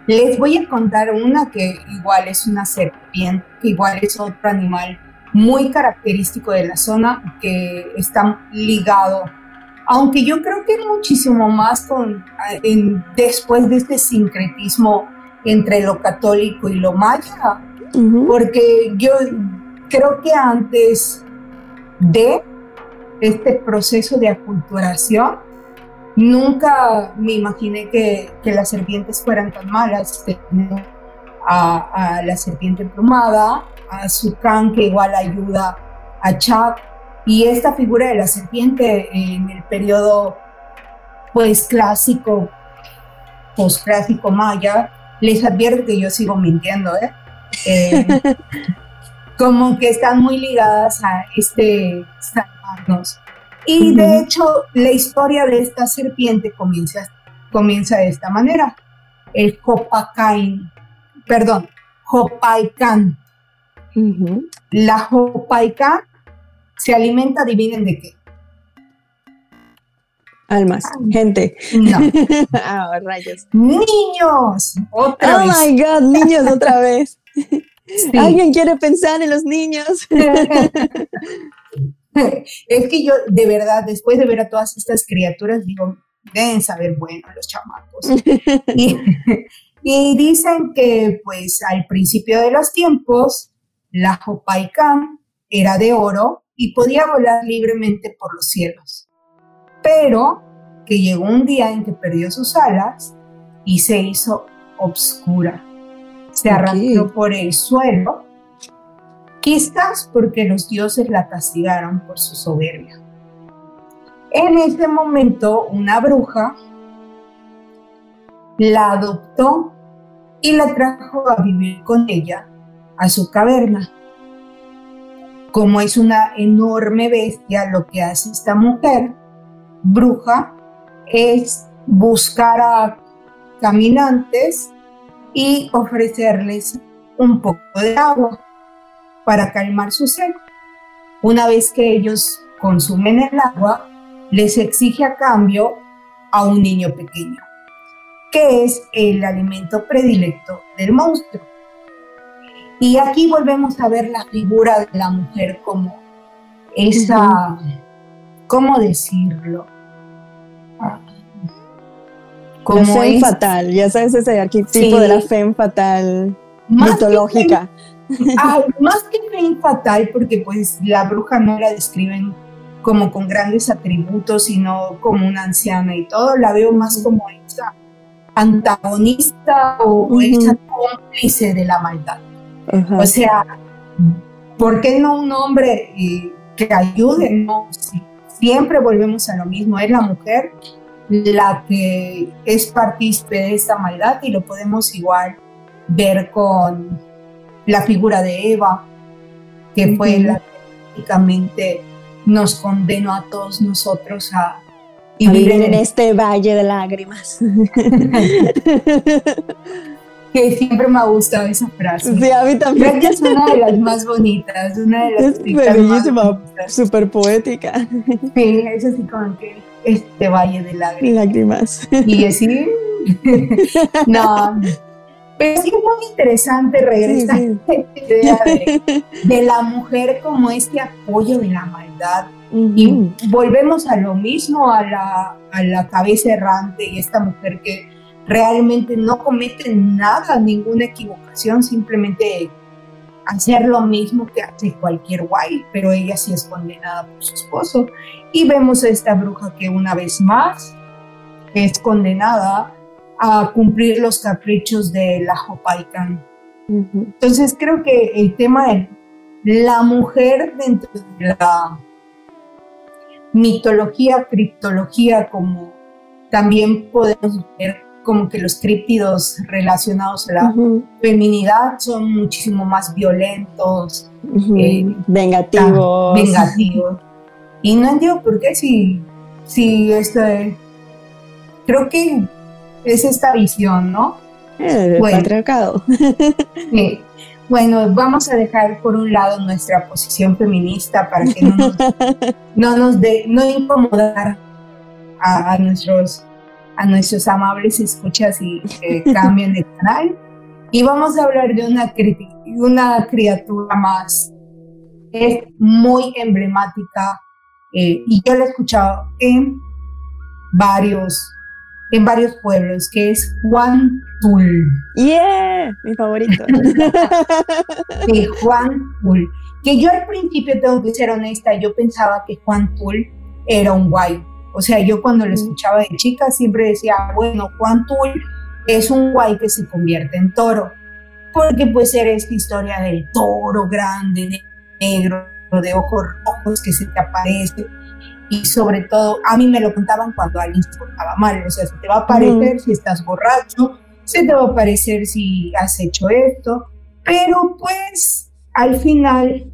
Les voy a contar una que igual es una serpiente, que igual es otro animal muy característico de la zona que está ligado, aunque yo creo que muchísimo más con, después de este sincretismo entre lo católico y lo maya, porque yo creo que antes de este proceso de aculturación, nunca me imaginé que, las serpientes fueran tan malas. A, a, la serpiente plumada, a Sukan, que igual ayuda a Chak, y esta figura de la serpiente en el periodo pues clásico, postclásico maya, les advierto que yo sigo mintiendo, ¿eh? Eh, como que están muy ligadas a este salvarnos. Y de hecho, la historia de esta serpiente comienza, comienza de esta manera. El Hopacain, perdón, Hopaikan. La Hopaikan se alimenta, adivinen de qué. Almas, gente. No. ah, rayos. Niños. Otra oh my God, niños otra vez. ¿Alguien quiere pensar en los niños? es que yo, de verdad, después de ver a todas estas criaturas, digo, deben saber bueno los chamacos. y, dicen que, pues, al principio de los tiempos, la Hopaikan era de oro y podía volar libremente por los cielos. Pero que llegó un día en que perdió sus alas y se hizo obscura se arrastró por el suelo, quizás porque los dioses la castigaron por su soberbia. En ese momento, una bruja la adoptó y la trajo a vivir con ella a su caverna. Como es una enorme bestia, lo que hace esta mujer, bruja, es buscar a caminantes y ofrecerles un poco de agua para calmar su sed. Una vez que ellos consumen el agua, les exige a cambio a un niño pequeño, que es el alimento predilecto del monstruo. Y aquí volvemos a ver la figura de la mujer como esa, ¿cómo decirlo? Como la femme fatal, ya sabes ese arquetipo de la femme fatal mitológica. Ah, más que femme fatal, porque pues la bruja no la describen como con grandes atributos, sino como una anciana y todo, la veo más como esa antagonista o esa cómplice de la maldad. O sea, ¿por qué no un hombre eh, que ayude? No, siempre volvemos a lo mismo, es la mujer la que es partícipe de esta maldad y lo podemos igual ver con la figura de Eva, que fue la que prácticamente nos condenó a todos nosotros a vivir en, este valle de lágrimas. que siempre me ha gustado esa frase. Sí, a mí también. es una de las más bonitas, una de las es bellísima, súper poética. Sí, es así como que este valle de lágrimas. Y así, no, pero sí es muy interesante regresar a esta idea de, la mujer como este apoyo de la maldad. Y volvemos a lo mismo, a la, a la cabeza errante y esta mujer que realmente no comete nada, ninguna equivocación, simplemente hacer lo mismo que hace cualquier guay, pero ella sí es condenada por su esposo. Y vemos a esta bruja que una vez más es condenada a cumplir los caprichos de la Hopaikan. Entonces creo que el tema de la mujer dentro de la mitología, criptología, como también podemos ver como que los críptidos relacionados a la feminidad son muchísimo más violentos, eh, vengativos. vengativos. Y no entiendo por qué si, si este, creo que es esta visión, ¿no? El bueno, patriarcado. Bueno, vamos a dejar por un lado nuestra posición feminista para que no nos, no nos de, no incomodar a, nuestros a nuestros amables escuchas y que cambien de canal. Y vamos a hablar de una, una criatura más, es muy emblemática eh, y yo la he escuchado en varios en varios pueblos, que es Juan Tul. ¡Yeah! Mi favorito. sí, Juan Tul. Que yo al principio, tengo que ser honesta, yo pensaba que Juan Tul era un guay. O sea, yo cuando lo escuchaba de chica siempre decía, bueno, Juan Tul es un guay que se convierte en toro. Porque pues era esta historia del toro grande, negro, de ojos rojos que se te aparece y sobre todo a mí me lo contaban cuando alguien se portaba mal, o sea, se te va a aparecer si estás borracho, se te va a aparecer si has hecho esto, pero pues al final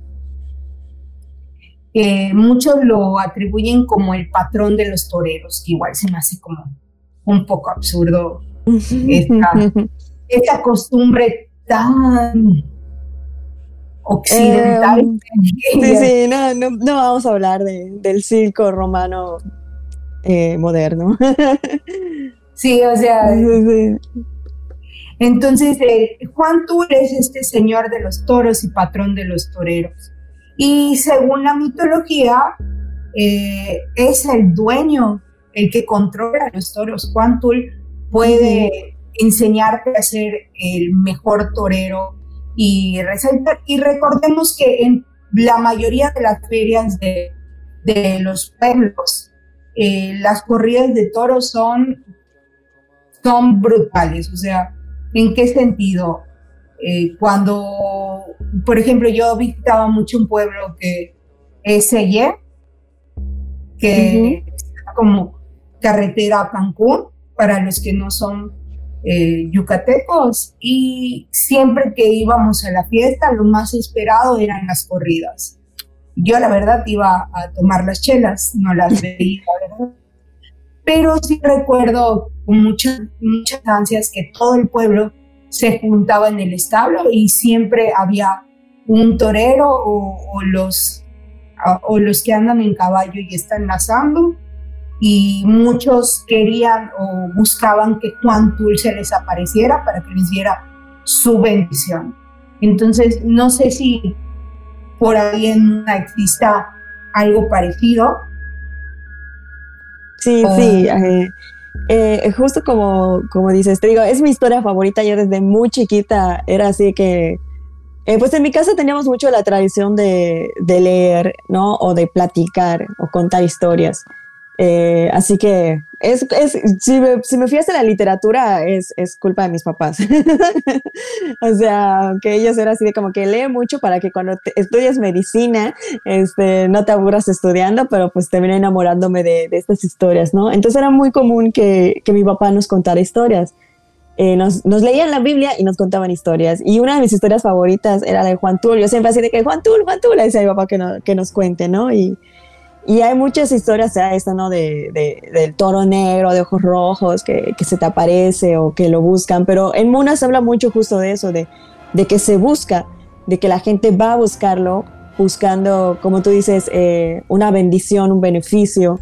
muchos lo atribuyen como el patrón de los toreros, que igual se me hace como un poco absurdo esta, esta costumbre tan occidental. Em, sí, sí, no, no, no, vamos a hablar de, del circo romano eh, moderno. sí, o sea. Entonces, eh, Juan Tur es este señor de los toros y patrón de los toreros. Y según la mitología, eh, es el dueño, el que controla los toros. Juan Tur puede enseñarte a ser el mejor torero y resaltar. Y recordemos que en la mayoría de las ferias de, de los pueblos, eh, las corridas de toros son, son brutales. O sea, ¿en qué sentido? Eh, cuando, por ejemplo, yo visitaba mucho un pueblo que es Selle, que está como carretera a Cancún, para los que no son eh, yucatecos y siempre que íbamos a la fiesta lo más esperado eran las corridas. Yo la verdad iba a tomar las chelas, no las veía, ¿verdad? Pero sí recuerdo con muchas, muchas ansias que todo el pueblo se juntaba en el establo y siempre había un torero o, los, o los que andan en caballo y están lazando y muchos querían o buscaban que Juan Tul se les apareciera para que les diera su bendición. Entonces, no sé si por ahí en una exista algo parecido. Sí, sí. Eh, eh, justo como, como dices, te digo, es mi historia favorita. Yo desde muy chiquita era así que, eh, pues en mi casa teníamos mucho la tradición de, de leer, ¿no? O de platicar o contar historias. Eh, así que es, es si, me, si, me, fui la literatura es, es culpa de mis papás. o sea, que ellos eran así de como que lee mucho para que cuando estudies medicina este, no te aburras estudiando, pero pues terminé enamorándome de, de, estas historias, ¿no? Entonces era muy común que, que mi papá nos contara historias. Eh, nos, nos, leían la Biblia y nos contaban historias. Y una de mis historias favoritas era la de Juan Tul. Yo siempre así de que Juan Tul, Juan Tul, le decía a mi papá que, no, que nos cuente, ¿no? Y, y hay muchas historias, sea esta, ¿no? De, del toro negro, de ojos rojos, que, que, se te aparece o que lo buscan, pero en Muna se habla mucho justo de eso, de, de que se busca, de que la gente va a buscarlo, buscando, como tú dices, eh, una bendición, un beneficio,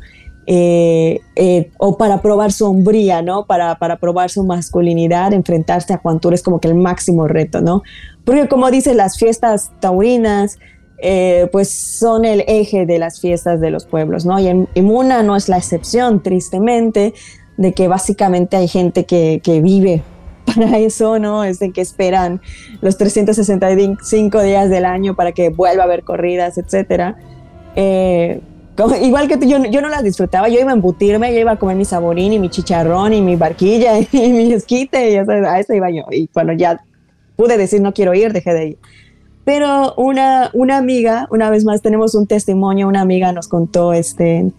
eh, eh, o para probar su hombría, ¿no? Para, para probar su masculinidad, enfrentarse a Juan Tur es como que el máximo reto, ¿no? Porque como dices, las fiestas taurinas, eh, pues son el eje de las fiestas de los pueblos, ¿no? Y en, Muna no es la excepción, tristemente, de que básicamente hay gente que, que vive para eso, ¿no? Es de que esperan los 365 días del año para que vuelva a haber corridas, etcétera. Eh, igual que tú, yo, yo no las disfrutaba, yo iba a embutirme, yo iba a comer mi saborín y mi chicharrón y mi barquilla y mi esquite, y a eso iba yo. Y cuando ya pude decir no quiero ir, dejé de ir. Pero una, una amiga, una vez más tenemos un testimonio, una amiga nos contó este,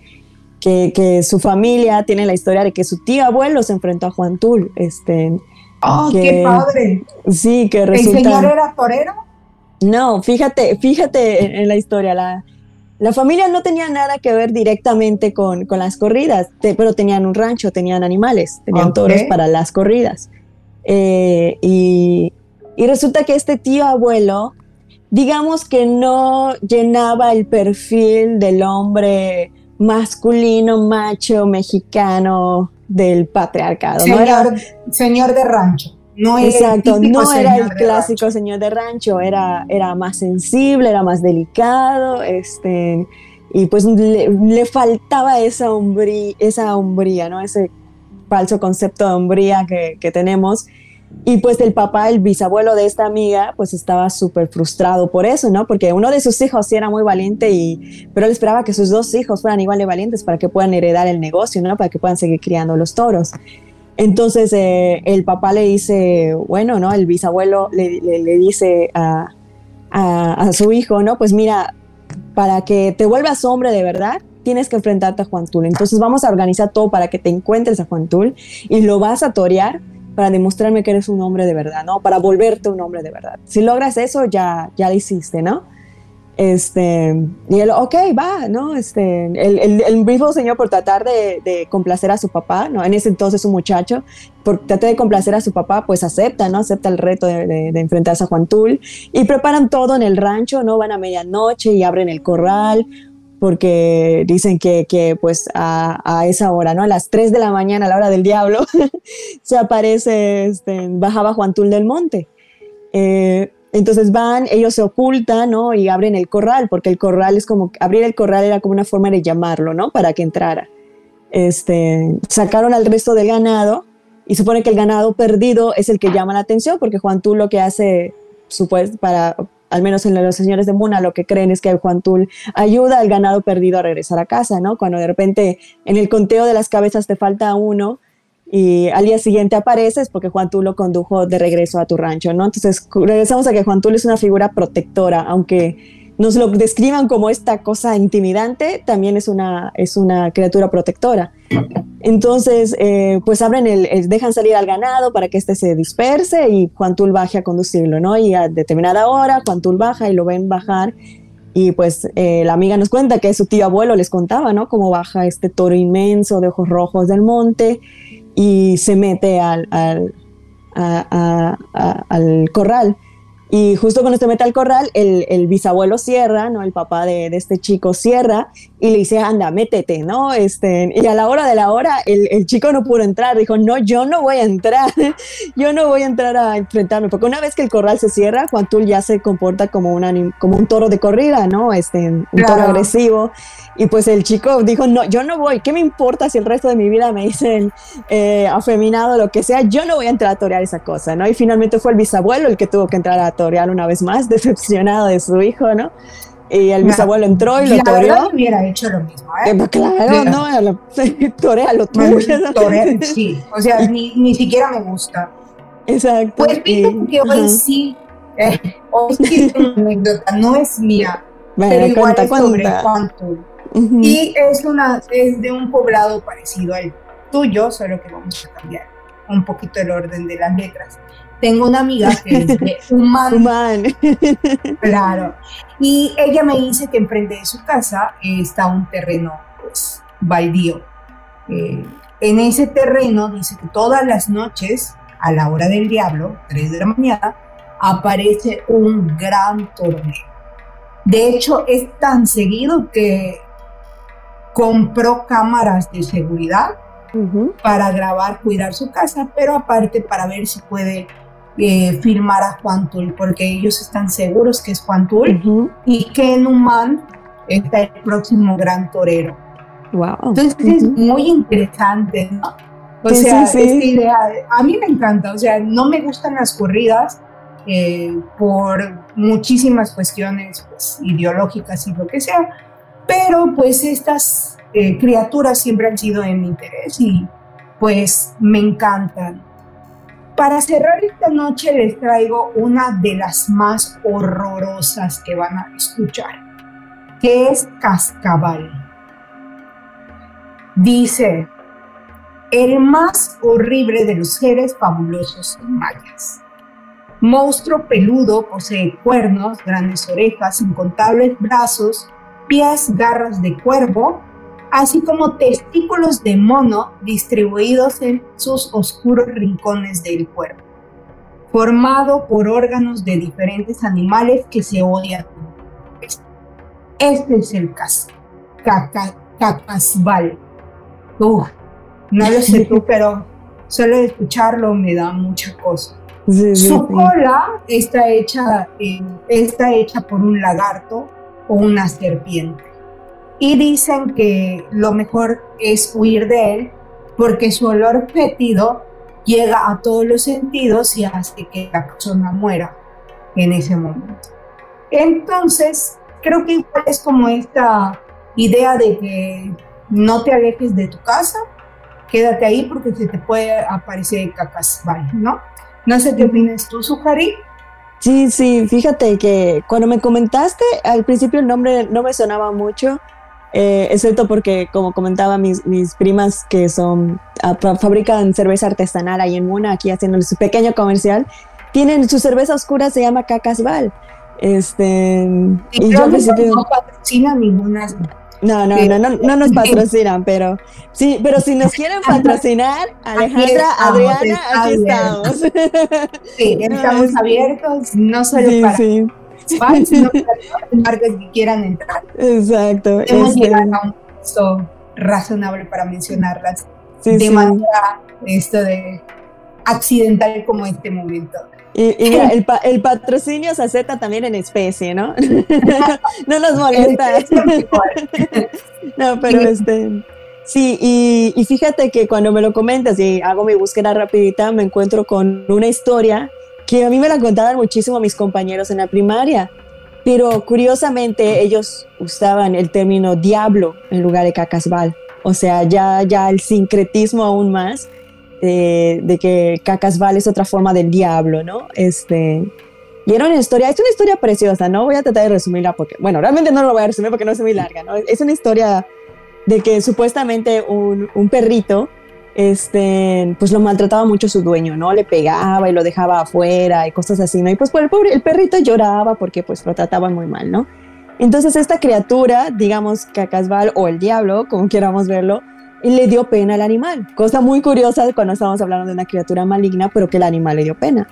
que, que su familia tiene la historia de que su tío abuelo se enfrentó a Juan Tul. Este, ¡Oh, qué padre! Sí, que resulta... ¿El señor era torero? No, fíjate, fíjate en, la historia, la, la, familia no tenía nada que ver directamente con, con las corridas, pero tenían un rancho, tenían animales, tenían toros para las corridas. Eh, y, y resulta que este tío abuelo, digamos que no llenaba el perfil del hombre masculino, macho, mexicano del patriarcado. Señor, señor de rancho. No era Exacto, no era el clásico señor de rancho, era, era más sensible, era más delicado, este, y pues le, faltaba esa hombría, esa hombría, ¿no? Ese falso concepto de hombría que, que tenemos. Y pues el papá, el bisabuelo de esta amiga, pues estaba súper frustrado por eso, ¿no? Porque uno de sus hijos sí era muy valiente, y, pero él esperaba que sus dos hijos fueran igual de valientes para que puedan heredar el negocio, ¿no? Para que puedan seguir criando los toros. Entonces eh, el papá le dice, bueno, ¿no? El bisabuelo le, dice a, su hijo, ¿no? Pues mira, para que te vuelvas hombre de verdad, tienes que enfrentarte a Juan Tul. Entonces vamos a organizar todo para que te encuentres a Juan Tul y lo vas a torear para demostrarme que eres un hombre de verdad, ¿no? Para volverte un hombre de verdad. Si logras eso, ya, ya lo hiciste, ¿no? Este, y él, ok, va, ¿no? Este, el, el, el mismo señor por tratar de, complacer a su papá, ¿no? En ese entonces un muchacho, por tratar de complacer a su papá, pues acepta, ¿no? Acepta el reto de, de, enfrentarse a Juan Tul y preparan todo en el rancho, ¿no? Van a medianoche y abren el corral porque dicen que, que pues a, a, esa hora, ¿no? A las 3 de la mañana, a la hora del diablo, se aparece, este, bajaba Juan Tul del monte. Eh, entonces van, ellos se ocultan, ¿no? Y abren el corral, porque el corral es como, abrir el corral era como una forma de llamarlo, ¿no? Para que entrara. Este, sacaron al resto del ganado y supone que el ganado perdido es el que llama la atención, porque Juan Tul lo que hace, supuesto, para, al menos en los señores de Muna, lo que creen es que Juan Tul ayuda al ganado perdido a regresar a casa, ¿no? Cuando de repente en el conteo de las cabezas te falta uno, y al día siguiente apareces porque Juan Tul lo condujo de regreso a tu rancho, ¿no? Entonces regresamos a que Juan Tul es una figura protectora, aunque nos lo describan como esta cosa intimidante, también es una, es una criatura protectora. Entonces, eh, pues abren el, dejan salir al ganado para que éste se disperse y Juan Tul baje a conducirlo, ¿no? Y a determinada hora Juan Tul baja y lo ven bajar y pues eh, la amiga nos cuenta que su tío abuelo les contaba, ¿no? Cómo baja este toro inmenso de ojos rojos del monte y se mete al, al, al corral. Y justo cuando se mete al corral, el, el bisabuelo cierra, ¿no? El papá de, de, este chico cierra y le dice, anda, métete, ¿no? Este, y a la hora de la hora, el, el, chico no pudo entrar. Dijo, no, yo no voy a entrar. yo no voy a entrar a enfrentarme. Porque una vez que el corral se cierra, Juan Tul ya se comporta como, una, como un toro de corrida, ¿no? Este, un toro agresivo. Y pues el chico dijo, no, yo no voy. ¿Qué me importa si el resto de mi vida me dicen eh, afeminado, lo que sea? Yo no voy a entrar a torear esa cosa, ¿no? Y finalmente fue el bisabuelo el que tuvo que entrar a una vez más, decepcionado de su hijo, ¿no? Y el bisabuelo entró y lo toreó. hubiera hecho lo mismo, ¿eh? eh claro, no, lo, torea lo tuyo. sí, o sea, ni, ni, siquiera me gusta. Exacto. Pues fíjate que hoy sí, eh, hoy sí una anécdota, no es mía, bueno, pero igual cuenta, es sobre cuánto. Y es, una, es de un poblado parecido al tuyo, solo que vamos a cambiar un poquito el orden de las letras. Tengo una amiga que es de Humán. Claro. Y ella me dice que enfrente de su casa está un terreno, pues, baldío. Eh, en ese terreno dice que todas las noches, a la hora del diablo, 3 de la mañana, aparece un gran torneo. De hecho, es tan seguido que compró cámaras de seguridad para grabar, cuidar su casa, pero aparte para ver si puede eh, filmar a Juan Tul, porque ellos están seguros que es Juan Tul y que en Humán está el próximo gran torero. Wow. Entonces es muy interesante, ¿no? O sea, esta idea, a mí me encanta, o sea, no me gustan las corridas eh, por muchísimas cuestiones pues, ideológicas y lo que sea, Pero pues estas eh, criaturas siempre han sido de mi interés y pues me encantan. Para cerrar esta noche les traigo una de las más horrorosas que van a escuchar, que es Cascabal. Dice, el más horrible de los seres fabulosos mayas. Monstruo peludo, posee cuernos, grandes orejas, incontables brazos, pies, garras de cuervo, así como testículos de mono distribuidos en sus oscuros rincones del cuerpo, formado por órganos de diferentes animales que se odian. Este es el caso. Cacasbal. no lo sé tú, pero solo de escucharlo me da mucha cosa. Su cola está hecha, está hecha por un lagarto o una serpiente y dicen que lo mejor es huir de él porque su olor fétido llega a todos los sentidos y hace que la persona muera en ese momento. Entonces, creo que igual es como esta idea de que no te alejes de tu casa, quédate ahí porque se te puede aparecer cacasbal, ¿no? No sé qué opinas tú, Sujari. Sí, sí, fíjate que cuando me comentaste, al principio el nombre no me sonaba mucho, eh, excepto porque, como comentaba, mis, mis primas que son ah, fabrican cerveza artesanal ahí en Muna, aquí haciendo su pequeño comercial, tienen su cerveza oscura, se llama Cacasval. Este, y, yo no patrocina ninguna. No, no, no, no, no nos patrocinan, pero sí, pero si nos quieren patrocinar, Alejandra, Adriana, aquí estamos. Sí, estamos abiertos, no solo para marcas que quieran entrar. Exacto. Hemos este... llegado a un punto razonable para mencionarlas de manera esto de accidental como este momento. Y, mira, el, el, patrocinio se acepta también en especie, ¿no? no nos molesta. no, pero este... Sí, y, y, fíjate que cuando me lo comentas y hago mi búsqueda rapidita, me encuentro con una historia que a mí me la contaban muchísimo mis compañeros en la primaria, pero curiosamente ellos usaban el término diablo en lugar de cacasbal. O sea, ya, ya el sincretismo aún más de, que cacasbal es otra forma del diablo, ¿no? Este, y era una historia, es una historia preciosa, ¿no? Voy a tratar de resumirla porque, bueno, realmente no lo voy a resumir porque no es muy larga, ¿no? Es una historia de que supuestamente un, un perrito este, pues lo maltrataba mucho su dueño, ¿no? Le pegaba y lo dejaba afuera y cosas así, ¿no? Y pues, pues el pobre, el perrito lloraba porque pues lo trataban muy mal, ¿no? Entonces esta criatura, digamos Cacasbal o el diablo, como queramos verlo, le dio pena al animal. Cosa muy curiosa cuando estamos hablando de una criatura maligna, pero que el animal le dio pena.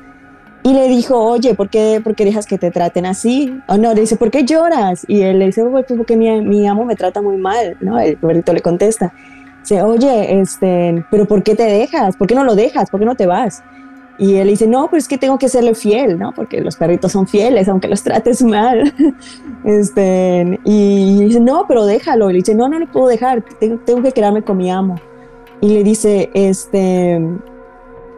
Y le dijo, oye, ¿por qué, por qué dejas que te traten así? O no, le dice, ¿por qué lloras? Y él le dice, pues porque mi amo me trata muy mal, ¿no? El perrito le contesta dice, oye, este, pero ¿por qué te dejas? ¿Por qué no lo dejas? ¿Por qué no te vas? Y él dice, no, pero es que tengo que serle fiel, ¿no? Porque los perritos son fieles, aunque los trates mal. este, y dice, no, pero déjalo. Y le dice, no, no lo puedo dejar, tengo, que quedarme con mi amo. Y le dice, este,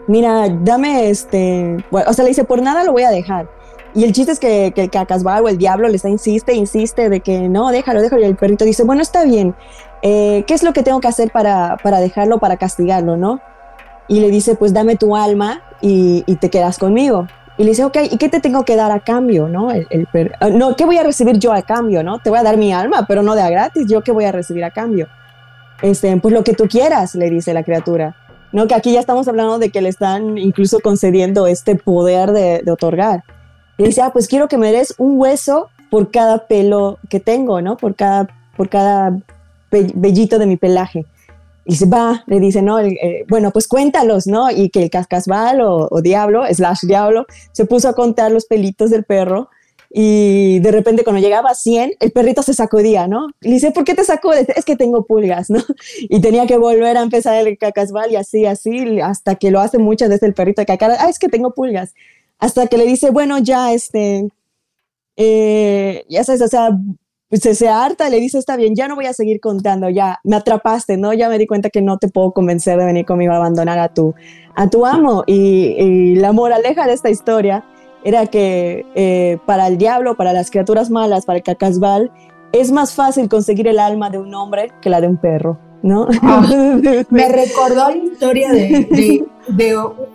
mira, dame este, o sea, le dice, por nada lo voy a dejar. Y el chiste es que, que el cacasbal o el diablo le está insiste, insiste de que no, déjalo, déjalo. Y el perrito dice, bueno, está bien, eh, ¿qué es lo que tengo que hacer para, para, dejarlo, para castigarlo, no? Y le dice, pues dame tu alma y, te quedas conmigo. Y le dice, ok, ¿y qué te tengo que dar a cambio, no? El, ah, no, ¿qué voy a recibir yo a cambio, no? Te voy a dar mi alma, pero no de a gratis, ¿yo qué voy a recibir a cambio? Este, pues lo que tú quieras, le dice la criatura. No, que aquí ya estamos hablando de que le están incluso concediendo este poder de, de otorgar. Y dice, ah, pues quiero que me des un hueso por cada pelo que tengo, ¿no? Por cada, por cada bellito de mi pelaje. Y se va, le dice, no, eh, bueno, pues cuéntalos, ¿no? Y que el cascasbal o, diablo, slash diablo, se puso a contar los pelitos del perro y de repente cuando llegaba a 100, el perrito se sacudía, ¿no? Le dice, ¿por qué te sacudes? Es que tengo pulgas, ¿no? Y tenía que volver a empezar el cascasbal y así, así, hasta que lo hace muchas veces el perrito de cacara, ah, es que tengo pulgas. Hasta que le dice, bueno, ya, este, eh, ya sabes, o sea, pues, se, se harta le dice, está bien, ya no voy a seguir contando, ya me atrapaste, ¿no? Ya me di cuenta que no te puedo convencer de venir conmigo a abandonar a tu, a tu amo. Y, la moraleja de esta historia era que eh, para el diablo, para las criaturas malas, para el cacasbal, es más fácil conseguir el alma de un hombre que la de un perro. ¿No? Ah, me recordó la historia de,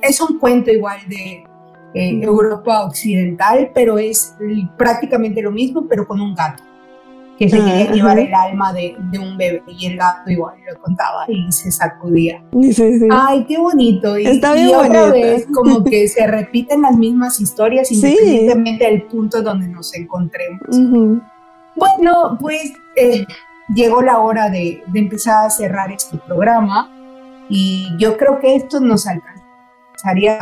es un cuento igual de eh, Europa Occidental, pero es prácticamente lo mismo, pero con un gato que se quería llevar el alma de, de, un bebé y el gato igual lo contaba y se sacudía. Ay, qué bonito. Y, Está bien y otra vez como que se repiten las mismas historias independientemente del punto donde nos encontremos. Bueno, pues eh, llegó la hora de, de, empezar a cerrar este programa y yo creo que esto nos alcanzaría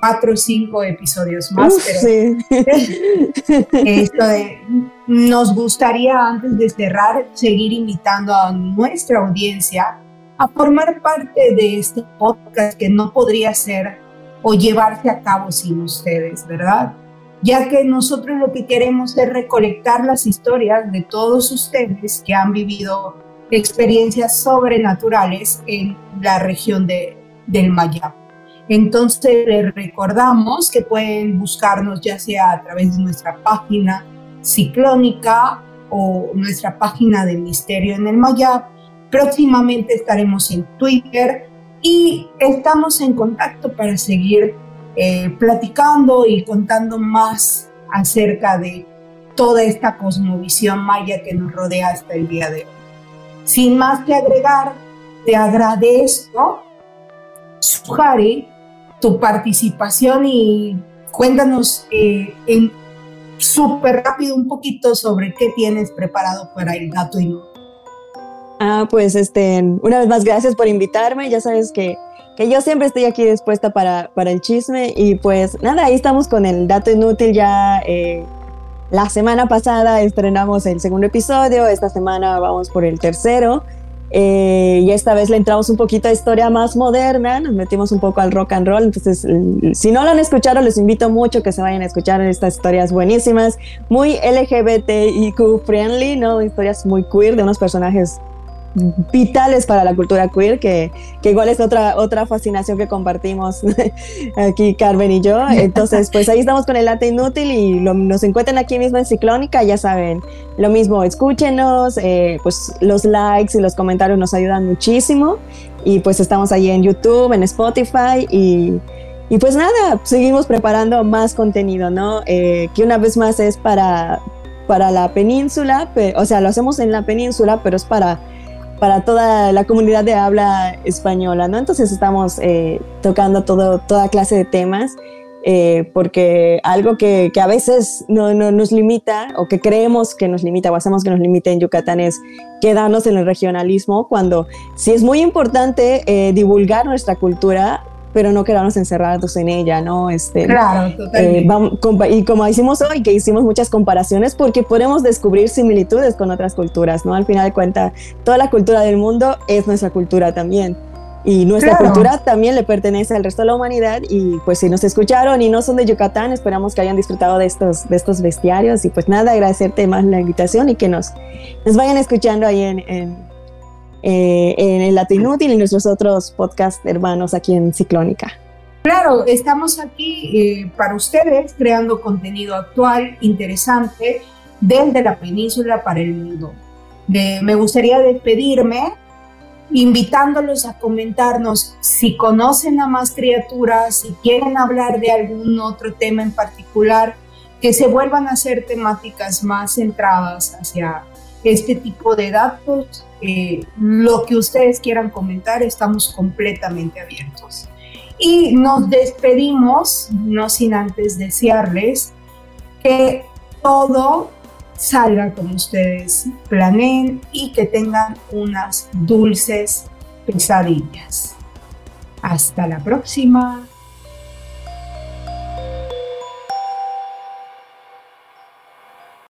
cuatro o cinco episodios más, pero esto de, nos gustaría antes de cerrar seguir invitando a nuestra audiencia a formar parte de este podcast que no podría ser o llevarse a cabo sin ustedes, ¿verdad? Ya que nosotros lo que queremos es recolectar las historias de todos ustedes que han vivido experiencias sobrenaturales en la región de, del Mayab. Entonces les recordamos que pueden buscarnos ya sea a través de nuestra página ciclónica o nuestra página de Misterio en el Mayab. Próximamente estaremos en Twitter y estamos en contacto para seguir eh, platicando y contando más acerca de toda esta cosmovisión maya que nos rodea hasta el día de hoy. Sin más que agregar, te agradezco, Suhari, tu participación y cuéntanos eh, en súper rápido un poquito sobre qué tienes preparado para el gato y Ah, pues este, una vez más, gracias por invitarme. Ya sabes que, que yo siempre estoy aquí dispuesta para, para, el chisme. Y pues nada, ahí estamos con el dato inútil. Ya eh, la semana pasada estrenamos el segundo episodio, esta semana vamos por el tercero. Eh, y esta vez le entramos un poquito a historia más moderna, nos metimos un poco al rock and roll. Entonces, si no lo han escuchado, les invito mucho que se vayan a escuchar estas historias buenísimas, muy LGBTIQ friendly, ¿no? Historias muy queer de unos personajes vitales para la cultura queer, que, que, igual es otra, otra fascinación que compartimos aquí Carmen y yo. Entonces, pues ahí estamos con el late inútil y nos encuentran aquí mismo en Ciclónica, ya saben, lo mismo, escúchenos, eh, pues los likes y los comentarios nos ayudan muchísimo y pues estamos ahí en YouTube, en Spotify y... Y pues nada, seguimos preparando más contenido, ¿no? Eh, que una vez más es para, para la península, o sea, lo hacemos en la península, pero es para para toda la comunidad de habla española, ¿no? Entonces estamos eh, tocando todo, toda clase de temas, eh, porque algo que, que a veces no, no, nos limita o que creemos que nos limita o hacemos que nos limite en Yucatán es quedarnos en el regionalismo, cuando sí es muy importante eh, divulgar nuestra cultura, pero no quedarnos encerrados en ella, ¿no? Este, claro, eh, totalmente. y como hicimos hoy, que hicimos muchas comparaciones, porque podemos descubrir similitudes con otras culturas, ¿no? Al final de cuentas, toda la cultura del mundo es nuestra cultura también. Y nuestra cultura también le pertenece al resto de la humanidad. Y pues si nos escucharon y no son de Yucatán, esperamos que hayan disfrutado de estos, de estos bestiarios. Y pues nada, agradecerte más la invitación y que nos, nos vayan escuchando ahí en, en eh, en el Latinútil y nuestros otros podcast hermanos aquí en Ciclónica. Claro, estamos aquí eh, para ustedes creando contenido actual, interesante, desde la península para el mundo. me gustaría despedirme invitándolos a comentarnos si conocen a más criaturas, si quieren hablar de algún otro tema en particular, que se vuelvan a hacer temáticas más centradas hacia este tipo de datos eh, lo que ustedes quieran comentar, estamos completamente abiertos. Y nos despedimos, no sin antes desearles que todo salga como ustedes planeen y que tengan unas dulces pesadillas. Hasta la próxima.